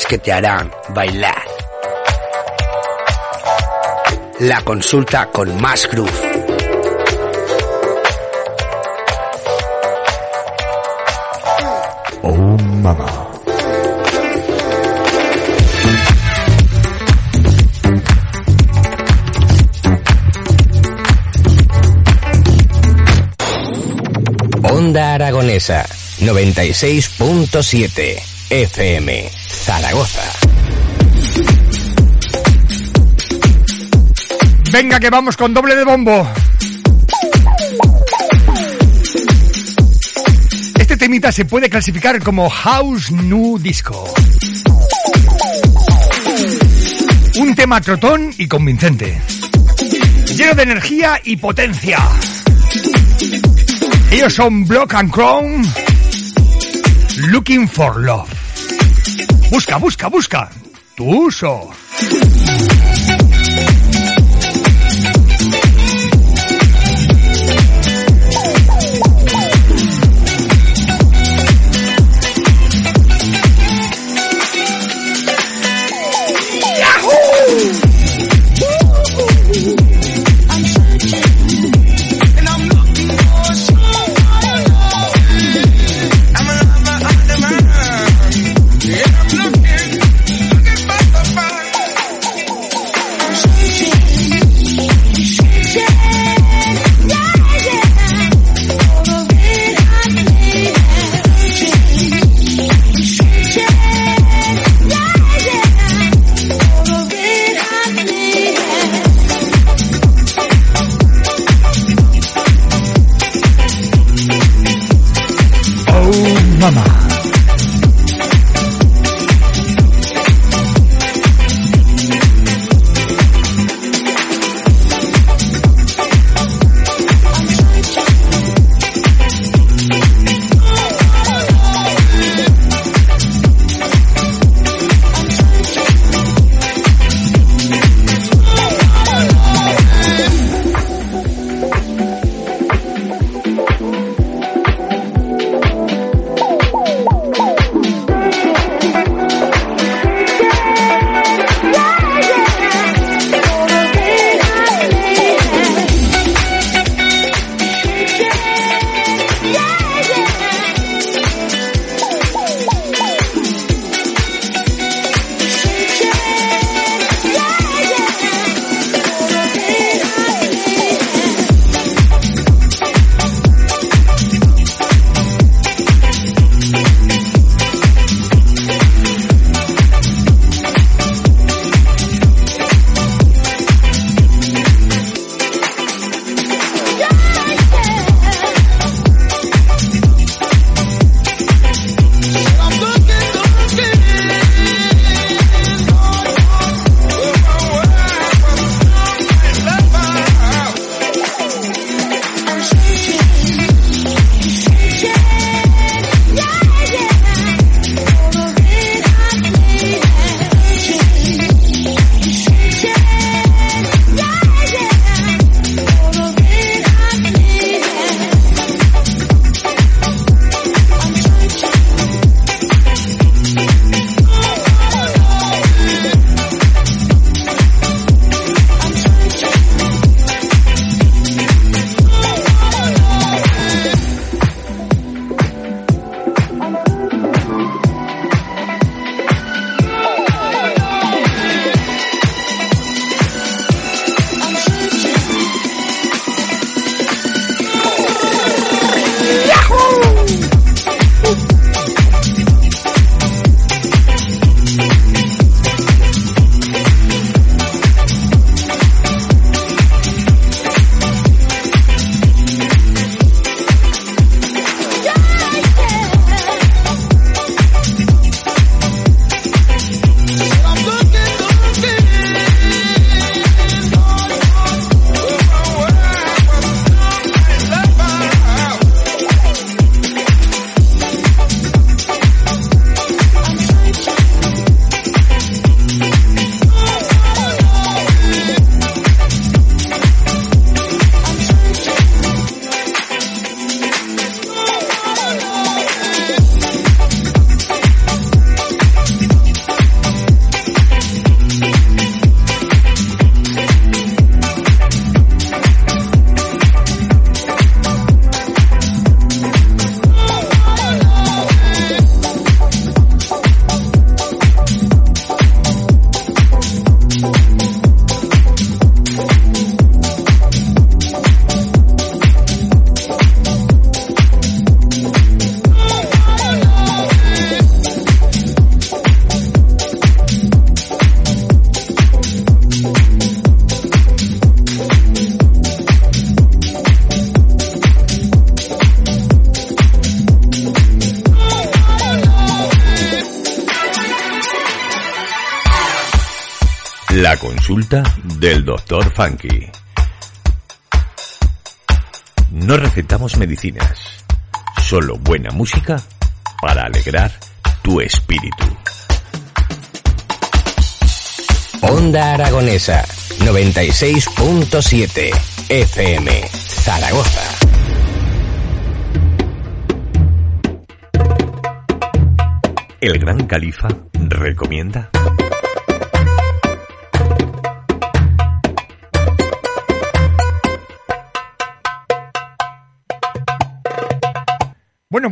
Que te harán bailar. La consulta con más groove. Oh, mamá. Onda Aragonesa 96.7 FM Zaragoza. Venga, que vamos con doble de bombo. Este temita se puede clasificar como House New Disco. Un tema trotón y convincente. Lleno de energía y potencia. Ellos son Block and Crown. Looking for Love. Busca, busca, busca. Tu. Funky. No recetamos medicinas, solo buena música para alegrar tu espíritu. Onda Aragonesa 96.7 FM Zaragoza. El gran califa recomienda.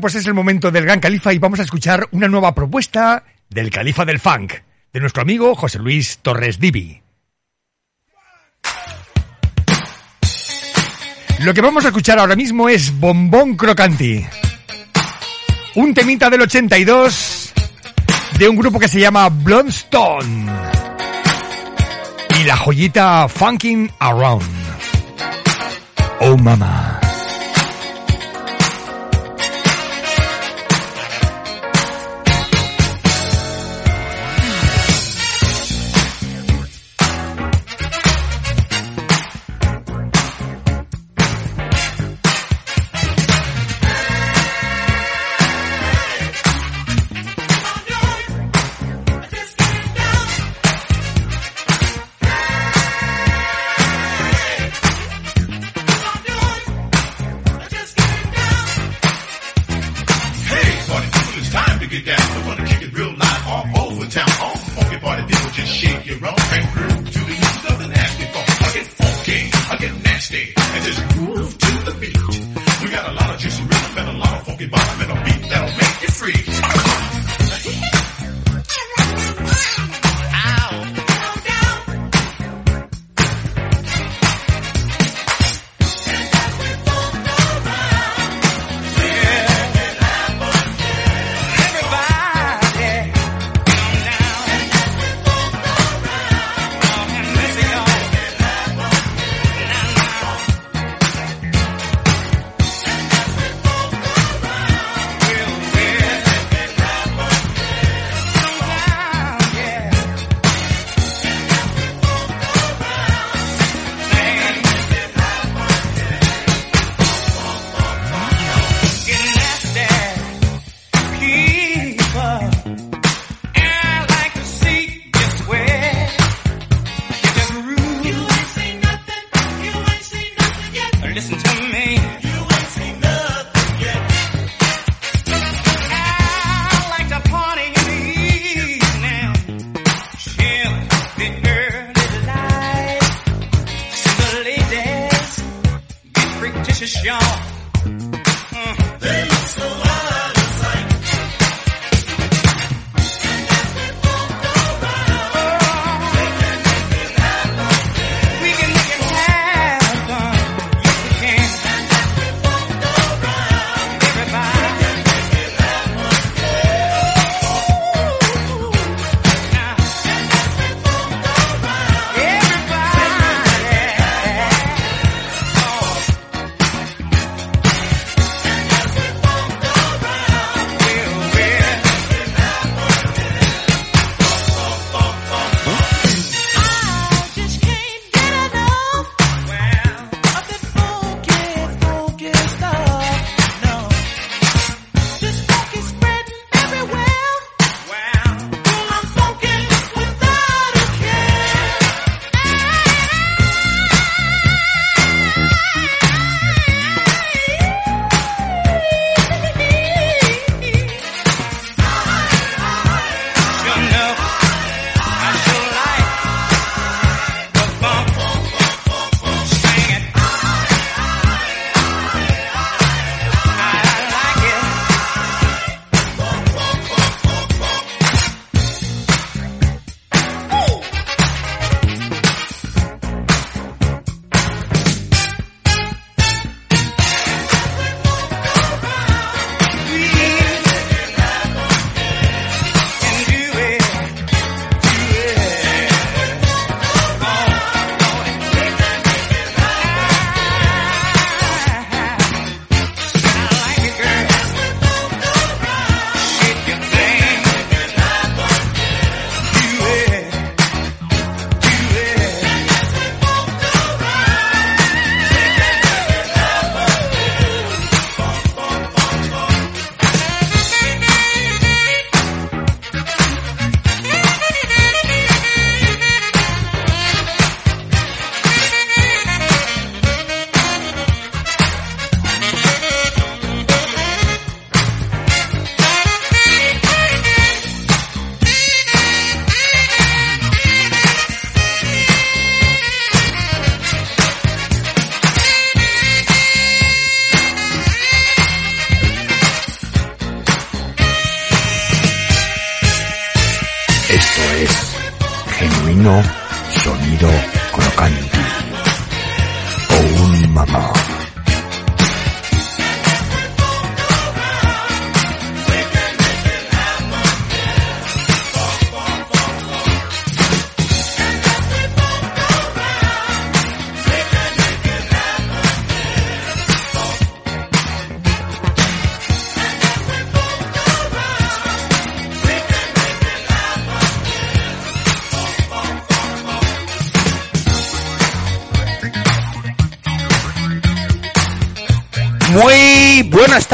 Pues es el momento del Gran Califa y vamos a escuchar una nueva propuesta del Califa del Funk, de nuestro amigo José Luis Torres Divi. Lo que vamos a escuchar ahora mismo es Bombón Crocanti. Un temita del 82 de un grupo que se llama Blondstone. Y la joyita Funkin' Around. Oh mama.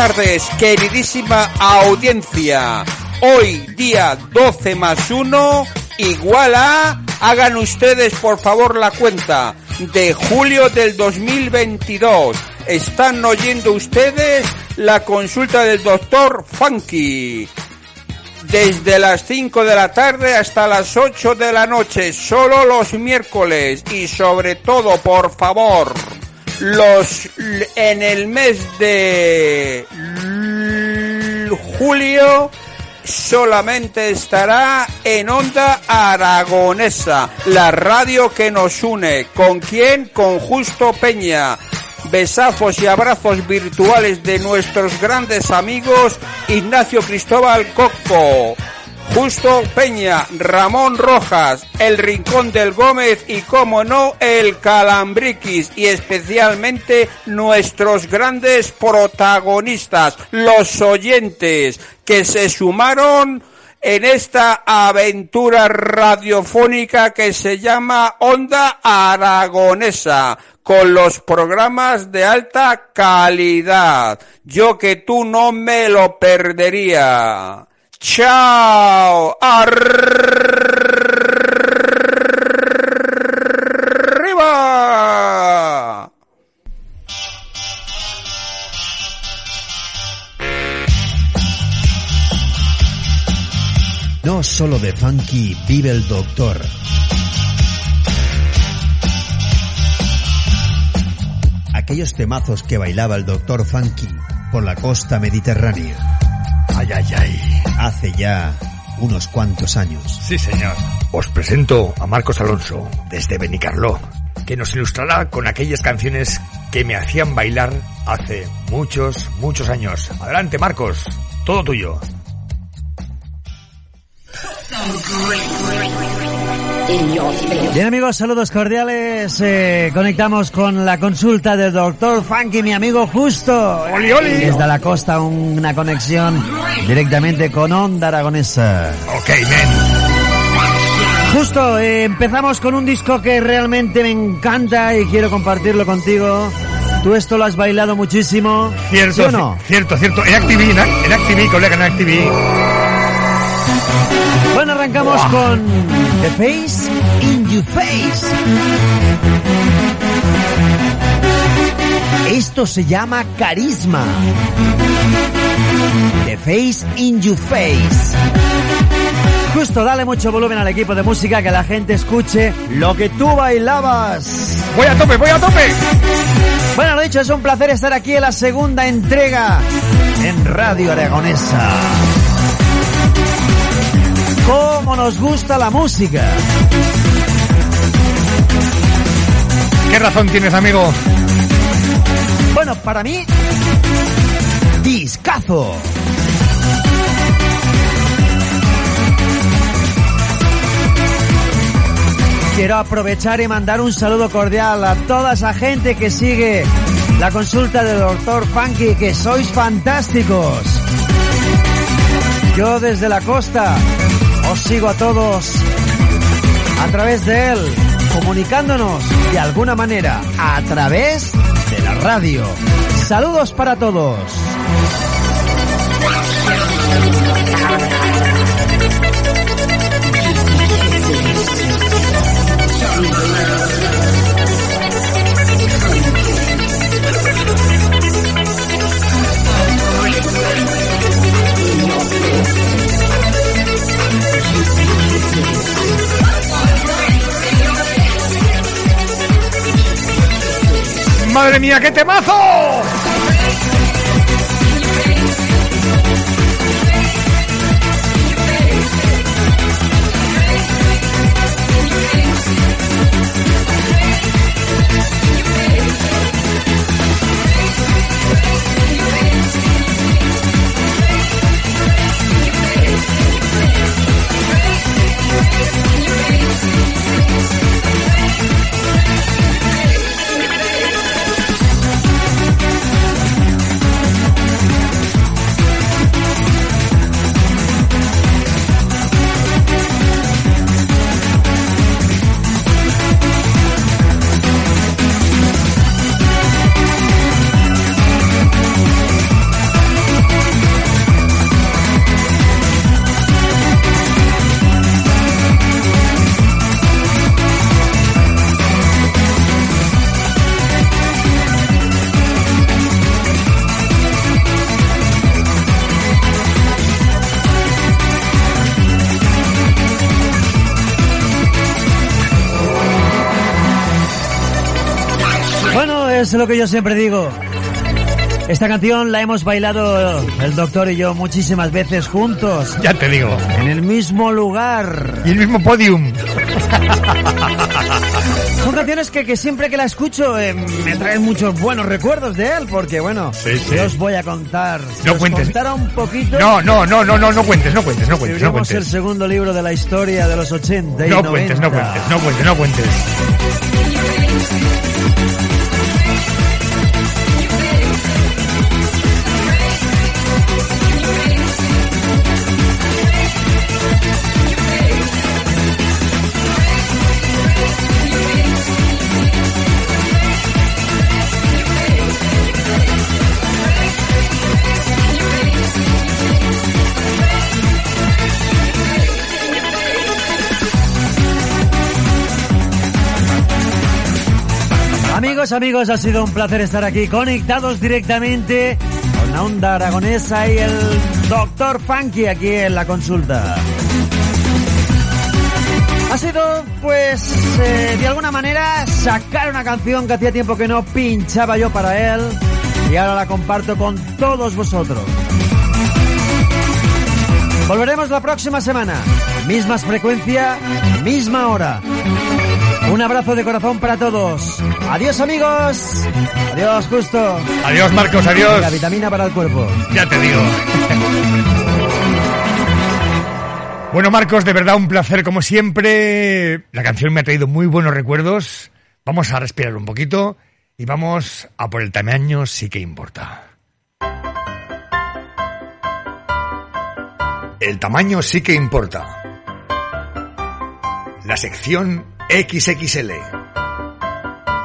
Tardes, queridísima audiencia. Hoy, día 12 más 1, igual a, hagan ustedes por favor la cuenta, de julio del 2022. Están oyendo ustedes la consulta del doctor Funky. Desde las 5 de la tarde hasta las 8 de la noche, solo los miércoles. Y sobre todo, por favor, los en el mes de julio solamente estará en Onda Aragonesa, la radio que nos une. ¿Con quién? Con Justo Peña. Besazos y abrazos virtuales de nuestros grandes amigos Ignacio Cristóbal Coco, Justo Peña, Ramón Rojas, El Rincón del Gómez y, como no, el Calambriquis y especialmente nuestros grandes protagonistas, los oyentes que se sumaron en esta aventura radiofónica que se llama Onda Aragonesa, con los programas de alta calidad. Yo que tú no me lo perdería. Chao. Arriba. No solo de funky vive el doctor. Aquellos temazos que bailaba el doctor Funky por la costa mediterránea. Ay, ay, ay. Hace ya unos cuantos años. Sí, señor. Os presento a Marcos Alonso, desde Benicarló, que nos ilustrará con aquellas canciones que me hacían bailar hace muchos, muchos años. Adelante, Marcos. Todo tuyo. Bien amigos, saludos cordiales. Eh, conectamos con la consulta del doctor Funky, mi amigo Justo. Oli, oli. Desde la costa una conexión directamente con Onda Aragonesa. Ok, men. Justo, eh, empezamos con un disco que realmente me encanta y quiero compartirlo contigo. Tú esto lo has bailado muchísimo. Cierto, ¿sí o no? cierto, cierto. En Activi, en Activi, colega, en Activi. Bueno, arrancamos con The Face in Your Face. Esto se llama carisma. The Face in Your Face. Justo, dale mucho volumen al equipo de música que la gente escuche lo que tú bailabas. Voy a tope, voy a tope. Bueno, lo dicho, es un placer estar aquí en la segunda entrega en Radio Aragonesa. ¿Cómo nos gusta la música? ¿Qué razón tienes, amigo? Bueno, para mí, discazo. Quiero aprovechar y mandar un saludo cordial a toda esa gente que sigue la consulta del doctor Funky, que sois fantásticos. Yo desde la costa os sigo a todos a través de él, comunicándonos de alguna manera a través de la radio. Saludos para todos. ¡Madre mía, qué temazo! Es lo que yo siempre digo. Esta canción la hemos bailado el doctor y yo muchísimas veces juntos. Ya te digo. En el mismo lugar. Y el mismo podium. [LAUGHS] Son canciones que, que siempre que la escucho eh, me traen muchos buenos recuerdos de él, porque bueno, Sí, sí. os voy a contar. Si No os cuentes. contara un poquito. No, no, no, no, no, no cuentes, no cuentes, no cuentes, no Escribimos el cuentes. segundo libro de la historia de los 80 y No 90. cuentes, no cuentes, no cuentes, no cuentes. Amigos, amigos, ha sido un placer estar aquí conectados directamente con la onda aragonesa y el doctor Funky aquí en la consulta. Ha sido, pues, eh, de alguna manera sacar una canción que hacía tiempo que no pinchaba yo para él y ahora la comparto con todos vosotros. Volveremos la próxima semana. Mismas frecuencia, misma hora. Un abrazo de corazón para todos. Adiós amigos. Adiós Justo. Adiós, Marcos, adiós. La vitamina para el cuerpo. Ya te digo. Bueno, Marcos, de verdad un placer como siempre. La canción me ha traído muy buenos recuerdos. Vamos a respirar un poquito y vamos a por el tamaño sí que importa. El tamaño sí que importa. La sección XXL.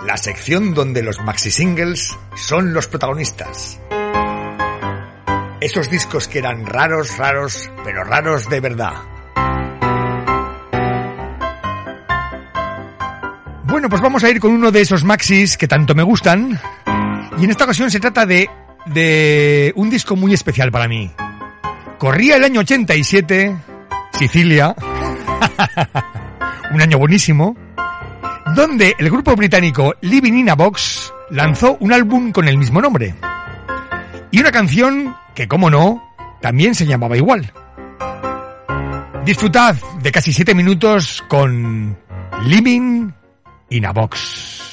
La sección donde los maxi singles son los protagonistas. Esos discos que eran raros, raros, pero raros de verdad. Bueno, pues vamos a ir con uno de esos maxis que tanto me gustan. Y en esta ocasión se trata de, de un disco muy especial para mí. Corría el año 87, Sicilia, [LAUGHS] un año buenísimo, donde el grupo británico Living in a Box lanzó un álbum con el mismo nombre. Y una canción que, como no, también se llamaba igual. Disfrutad de casi siete minutos con Living in a Box.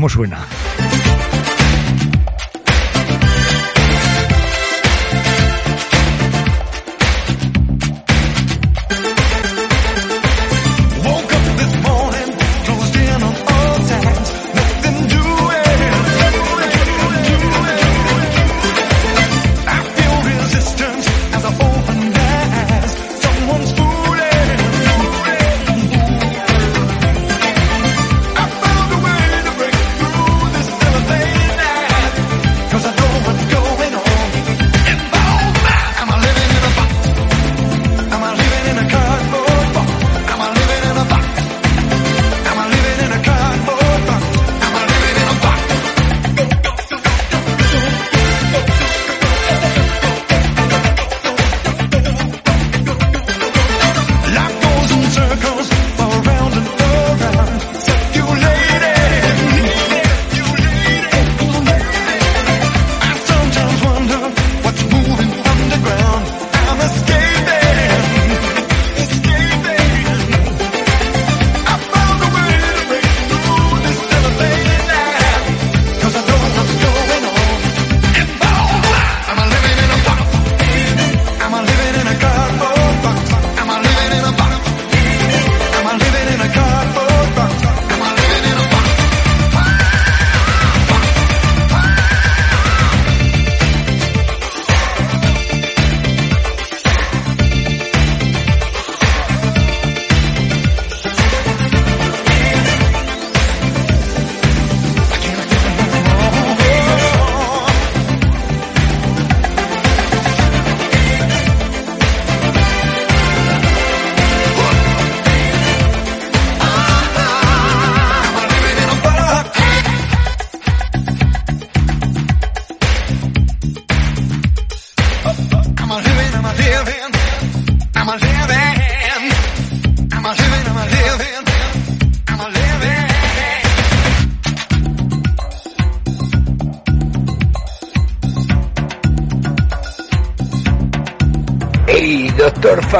Cómo suena.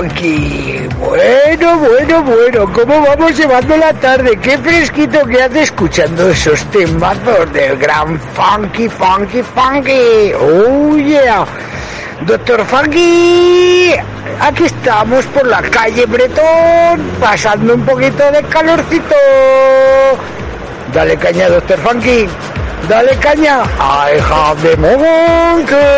Funky! Bueno, bueno, bueno, ¿cómo vamos llevando la tarde? ¡Qué fresquito que hace escuchando esos temazos del gran Funky, Funky, Funky! ¡Oh, yeah! Doctor Funky, aquí estamos por la calle Bretón, pasando un poquito de calorcito. Dale caña, Doctor Funky. Dale caña. I have the monkey.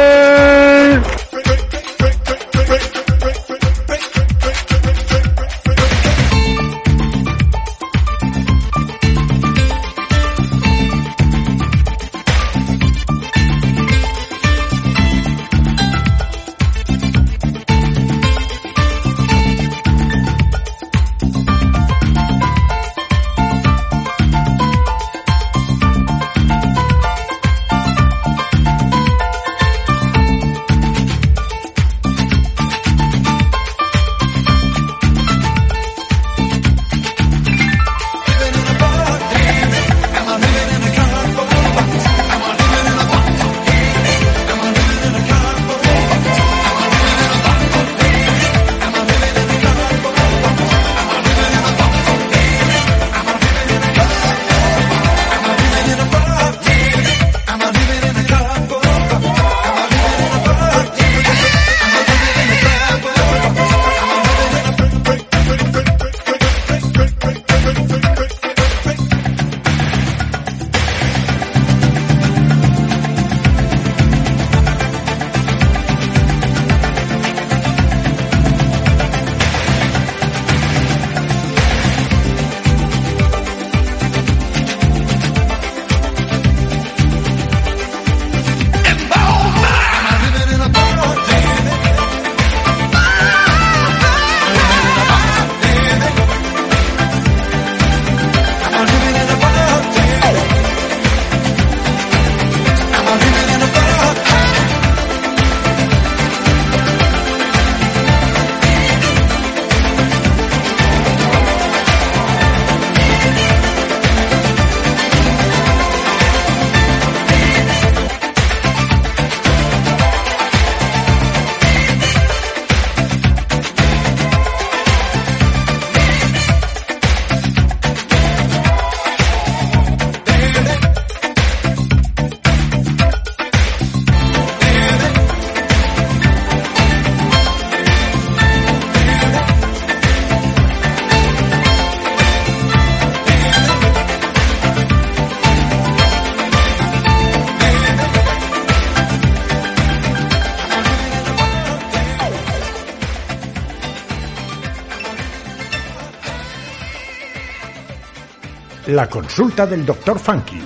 La consulta del Dr. Funky.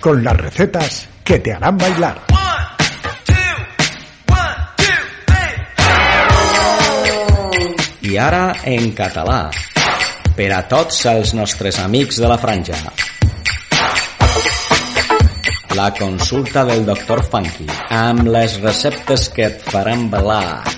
Con las recetas que te harán bailar. I ara en català, per a tots els nostres amics de la franja. La consulta del doctor Funky, amb les receptes que et faran ballar.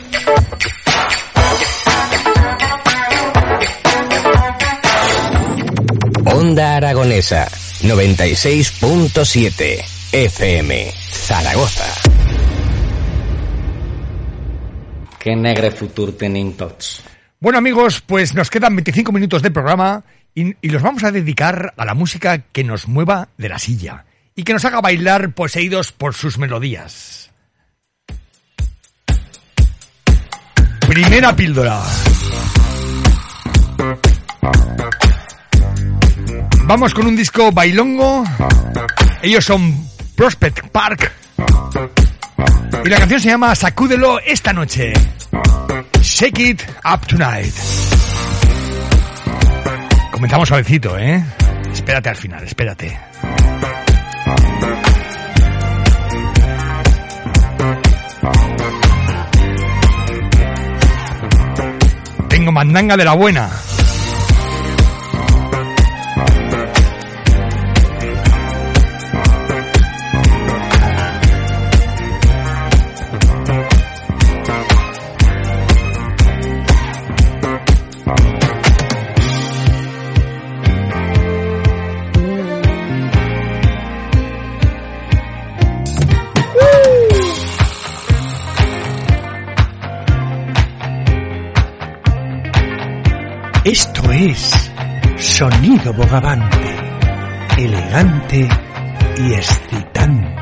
Onda Aragonesa 96.7 FM Zaragoza. Que negre futur tenim tots. Bueno amigos, pues nos quedan 25 minutos de programa y, y los vamos a dedicar a la música que nos mueva de la silla y que nos haga bailar poseídos por sus melodías. Primera píldora. Vamos con un disco bailongo. Ellos son Prospect Park. Y la canción se llama Sacúdelo esta noche. Shake It Up Tonight. Comenzamos suavecito, ¿eh? Espérate al final, espérate. Tengo mandanga de la buena. Esto es Sonido Bogavante, elegante y excitante.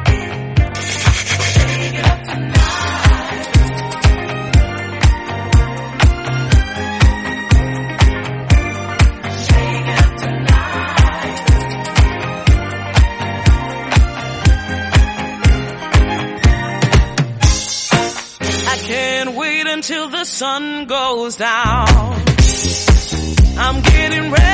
I can't wait until the sun goes down. I'm getting ready.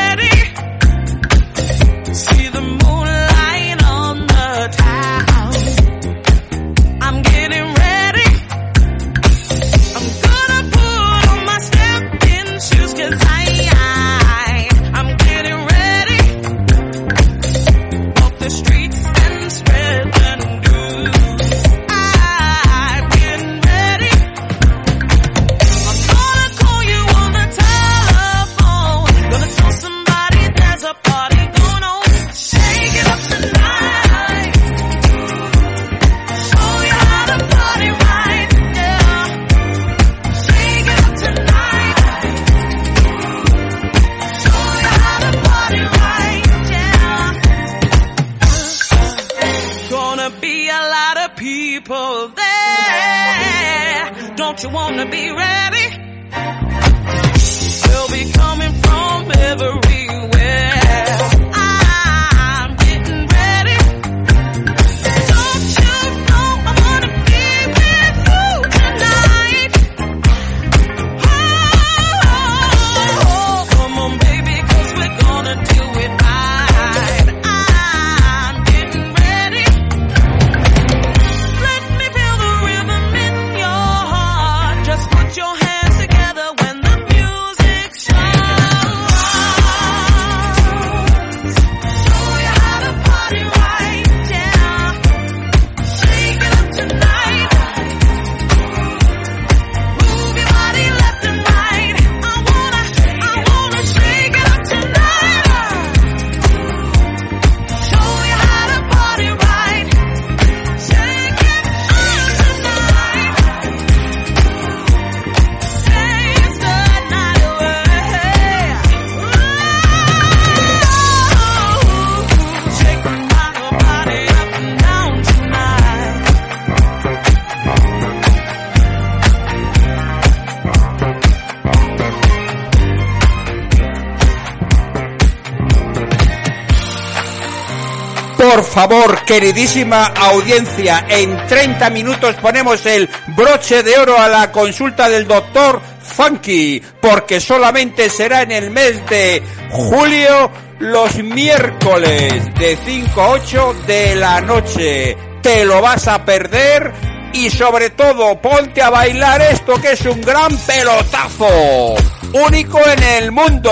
favor, queridísima audiencia, en 30 minutos ponemos el broche de oro a la consulta del doctor Funky, porque solamente será en el mes de julio los miércoles de 5 a 8 de la noche. Te lo vas a perder y sobre todo ponte a bailar esto que es un gran pelotazo. Único en el mundo.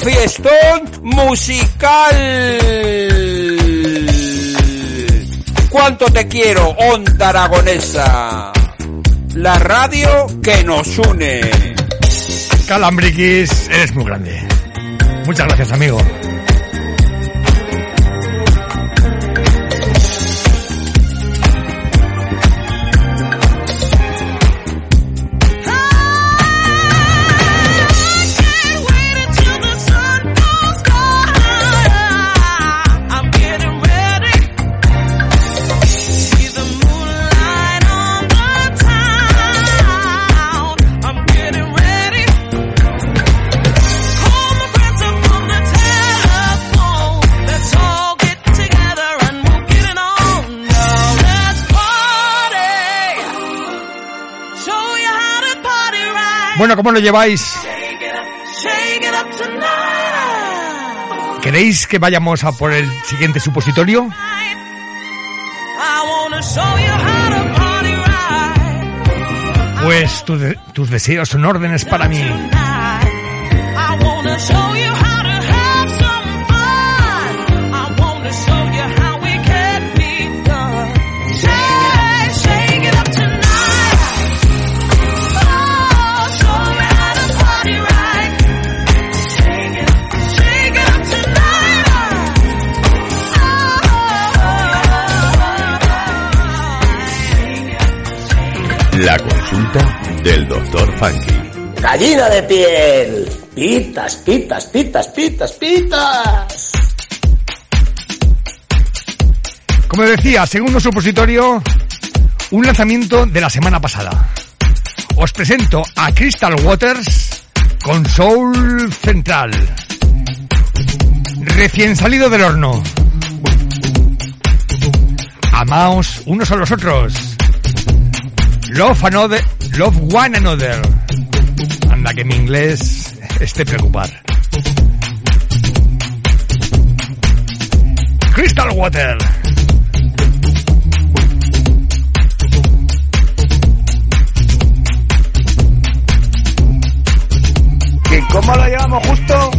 Fiestón musical cuánto te quiero, Onda Aragonesa. La radio que nos une. Calambriquis, eres muy grande. Muchas gracias, amigo. Bueno, ¿cómo lo lleváis? ¿Queréis que vayamos a por el siguiente supositorio? Pues tus deseos son órdenes para mí. del doctor Funky. Gallina de piel. Pitas, pitas, pitas, pitas, pitas. Como decía, segundo supositorio, un lanzamiento de la semana pasada. Os presento a Crystal Waters con Soul Central. Recién salido del horno. Amaos unos a los otros. Love another, love one another. Anda que mi inglés esté preocupar. Crystal Water. ¿Que cómo lo llevamos justo?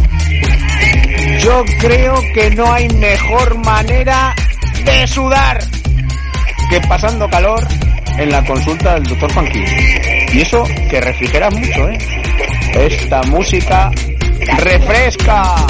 Yo creo que no hay mejor manera de sudar que pasando calor en la consulta del doctor Funky. Y eso que refrigera mucho, ¿eh? Esta música refresca.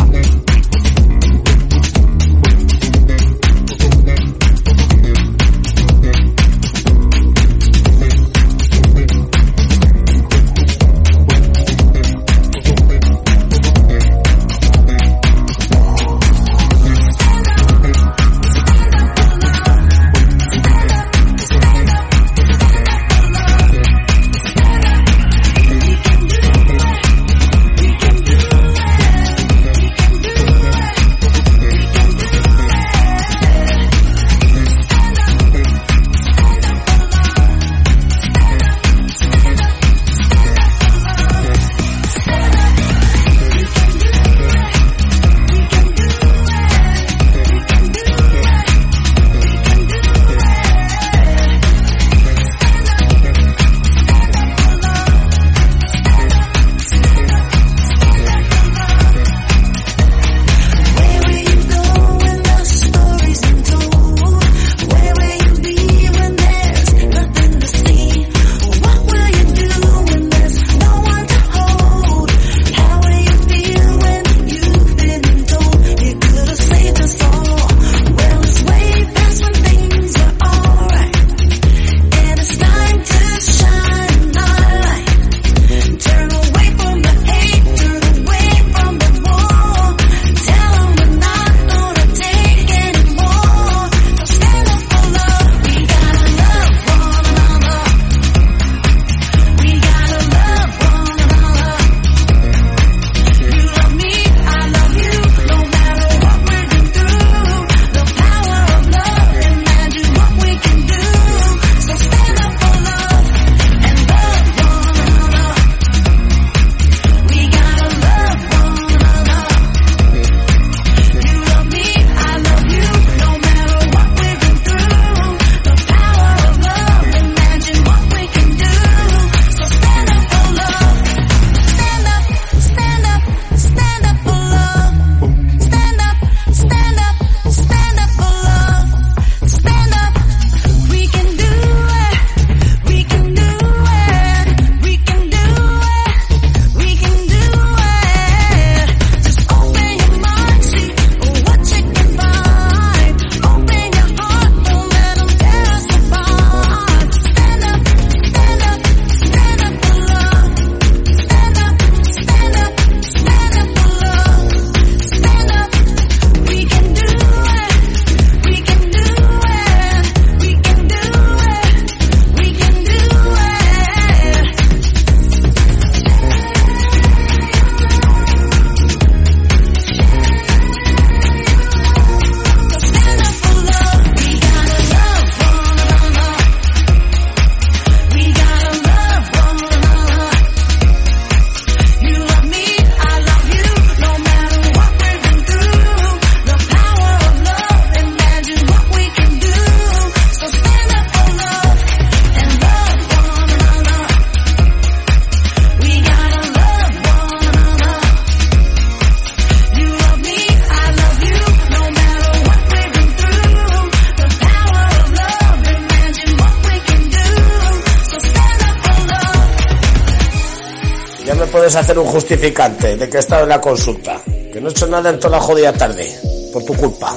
Hacer un justificante de que he estado en la consulta. Que no he hecho nada en toda la jodida tarde. Por tu culpa.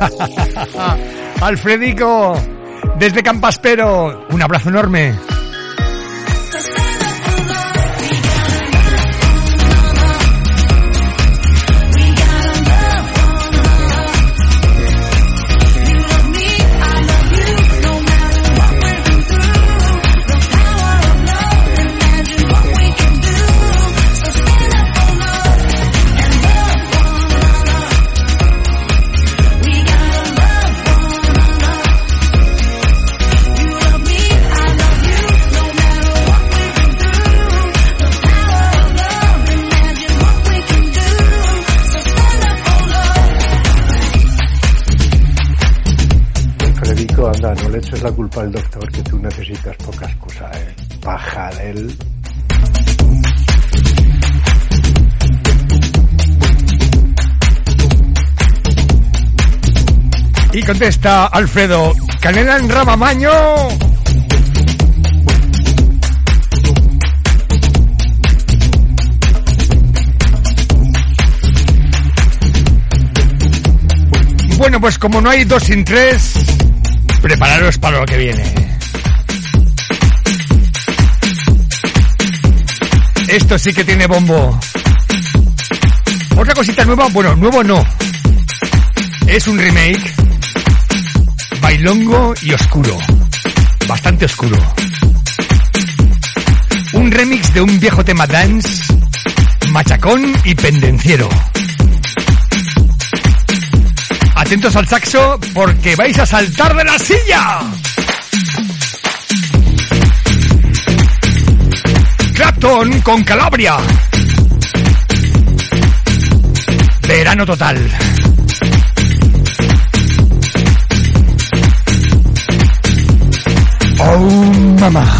[LAUGHS] Alfredico, desde Campaspero, un abrazo enorme. La culpa al doctor, que tú necesitas pocas cosas, ¿eh? Paja de él. Y contesta Alfredo, canela en ramamaño. Bueno, pues como no hay dos sin tres, prepararos para lo que viene. Esto sí que tiene bombo. Otra cosita nueva, bueno, nuevo no. Es un remake bailongo y oscuro. Bastante oscuro. Un remix de un viejo tema dance, machacón y pendenciero. Atentos al saxo porque vais a saltar de la silla. Clapton con Calabria. Verano total. Oh, mamá.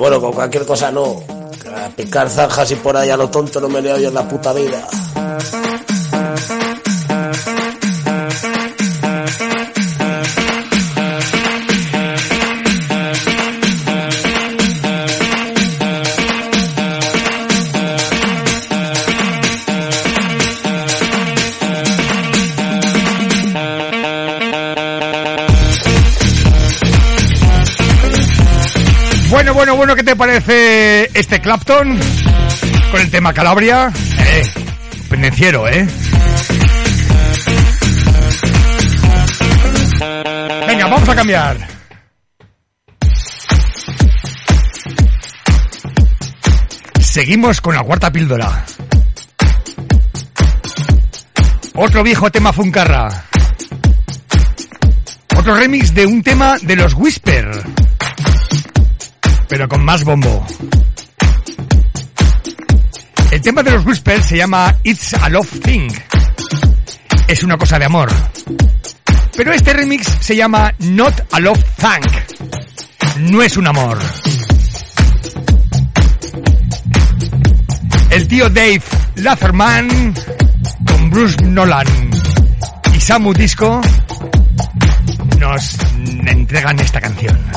Bueno, con cualquier cosa no. Picar zanjas y por ahí a lo tonto no me leo yo en la puta vida. Parece este Clapton? Con el tema Calabria. Eh, pendenciero, ¿eh? Venga, vamos a cambiar. Seguimos con la cuarta píldora. Otro viejo tema Funcarra. Otro remix de un tema de los Whisper. Pero con más bombo. El tema de los Whisper se llama It's a Love Thing. Es una cosa de amor. Pero este remix se llama Not a Love Thank. No es un amor. El tío Dave Latherman con Bruce Nolan y Samu Disco nos entregan esta canción.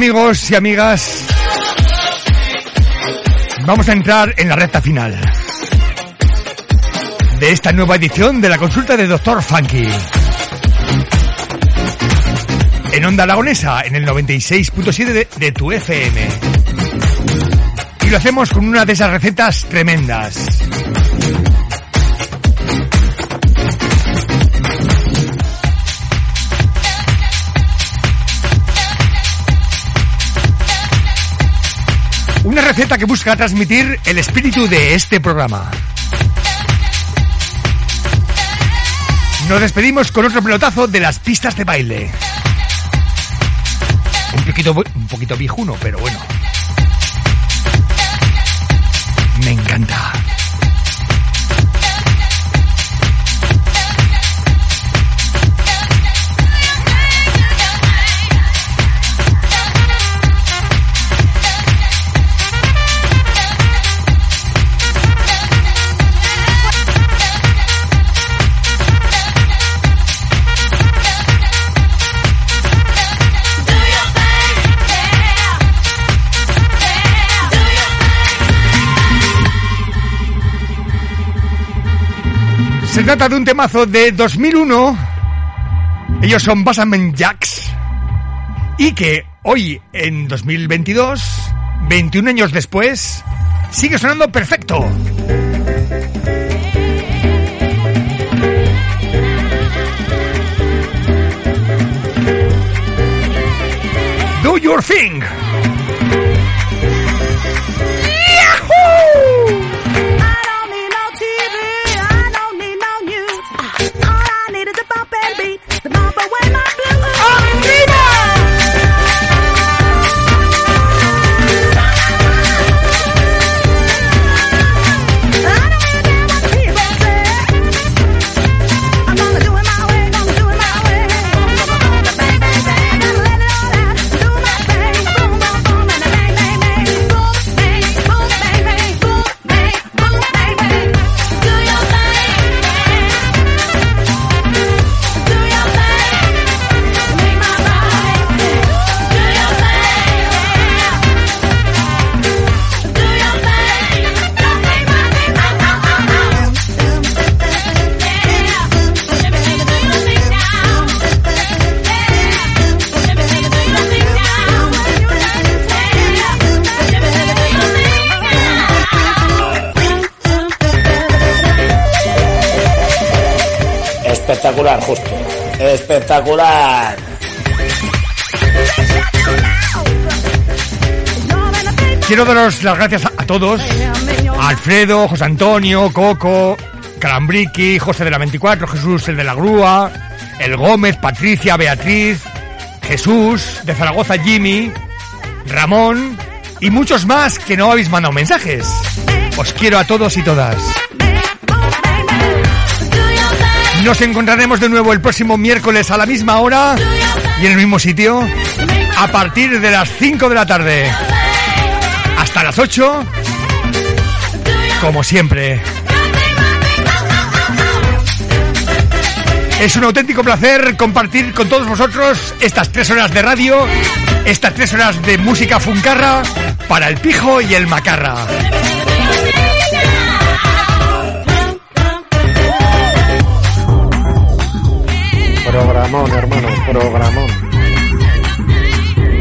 Amigos y amigas, vamos a entrar en la recta final de esta nueva edición de la consulta de Doctor Funky. En Onda Aragonesa, en el 96.7 de, de tu FM. Y lo hacemos con una de esas recetas tremendas. Receta que busca transmitir el espíritu de este programa. Nos despedimos con otro pelotazo de las pistas de baile. Un poquito, un poquito viejuno, pero bueno. Trata de un temazo de 2001. Ellos son Basament Jacks. Y que hoy, en 2022, 21 años después, sigue sonando perfecto. Do your thing. Espectacular. quiero daros las gracias a, todos. Alfredo, José Antonio, Coco, Calambriqui, José de la 24, Jesús el de la Grúa, El Gómez, Patricia, Beatriz, Jesús, de Zaragoza, Jimmy, Ramón y muchos más que no habéis mandado mensajes. Os quiero a todos y todas. Nos encontraremos de nuevo el próximo miércoles a la misma hora y en el mismo sitio a partir de las 5 de la tarde. Hasta las 8, como siempre. Es un auténtico placer compartir con todos vosotros estas tres horas de radio, estas tres horas de música funcarra para el pijo y el macarra. Programón, hermano, programón.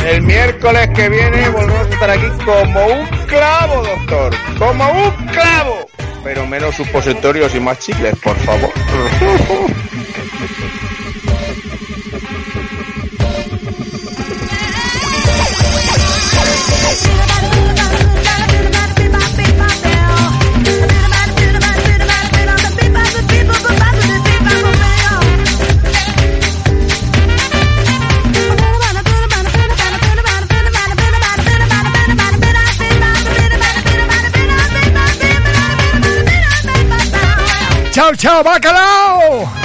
El miércoles que viene volvemos a estar aquí como un clavo, doctor. Como un clavo. Pero menos supositorios y más chicles, por favor. [LAUGHS] ¡Chao, chao, bacalao!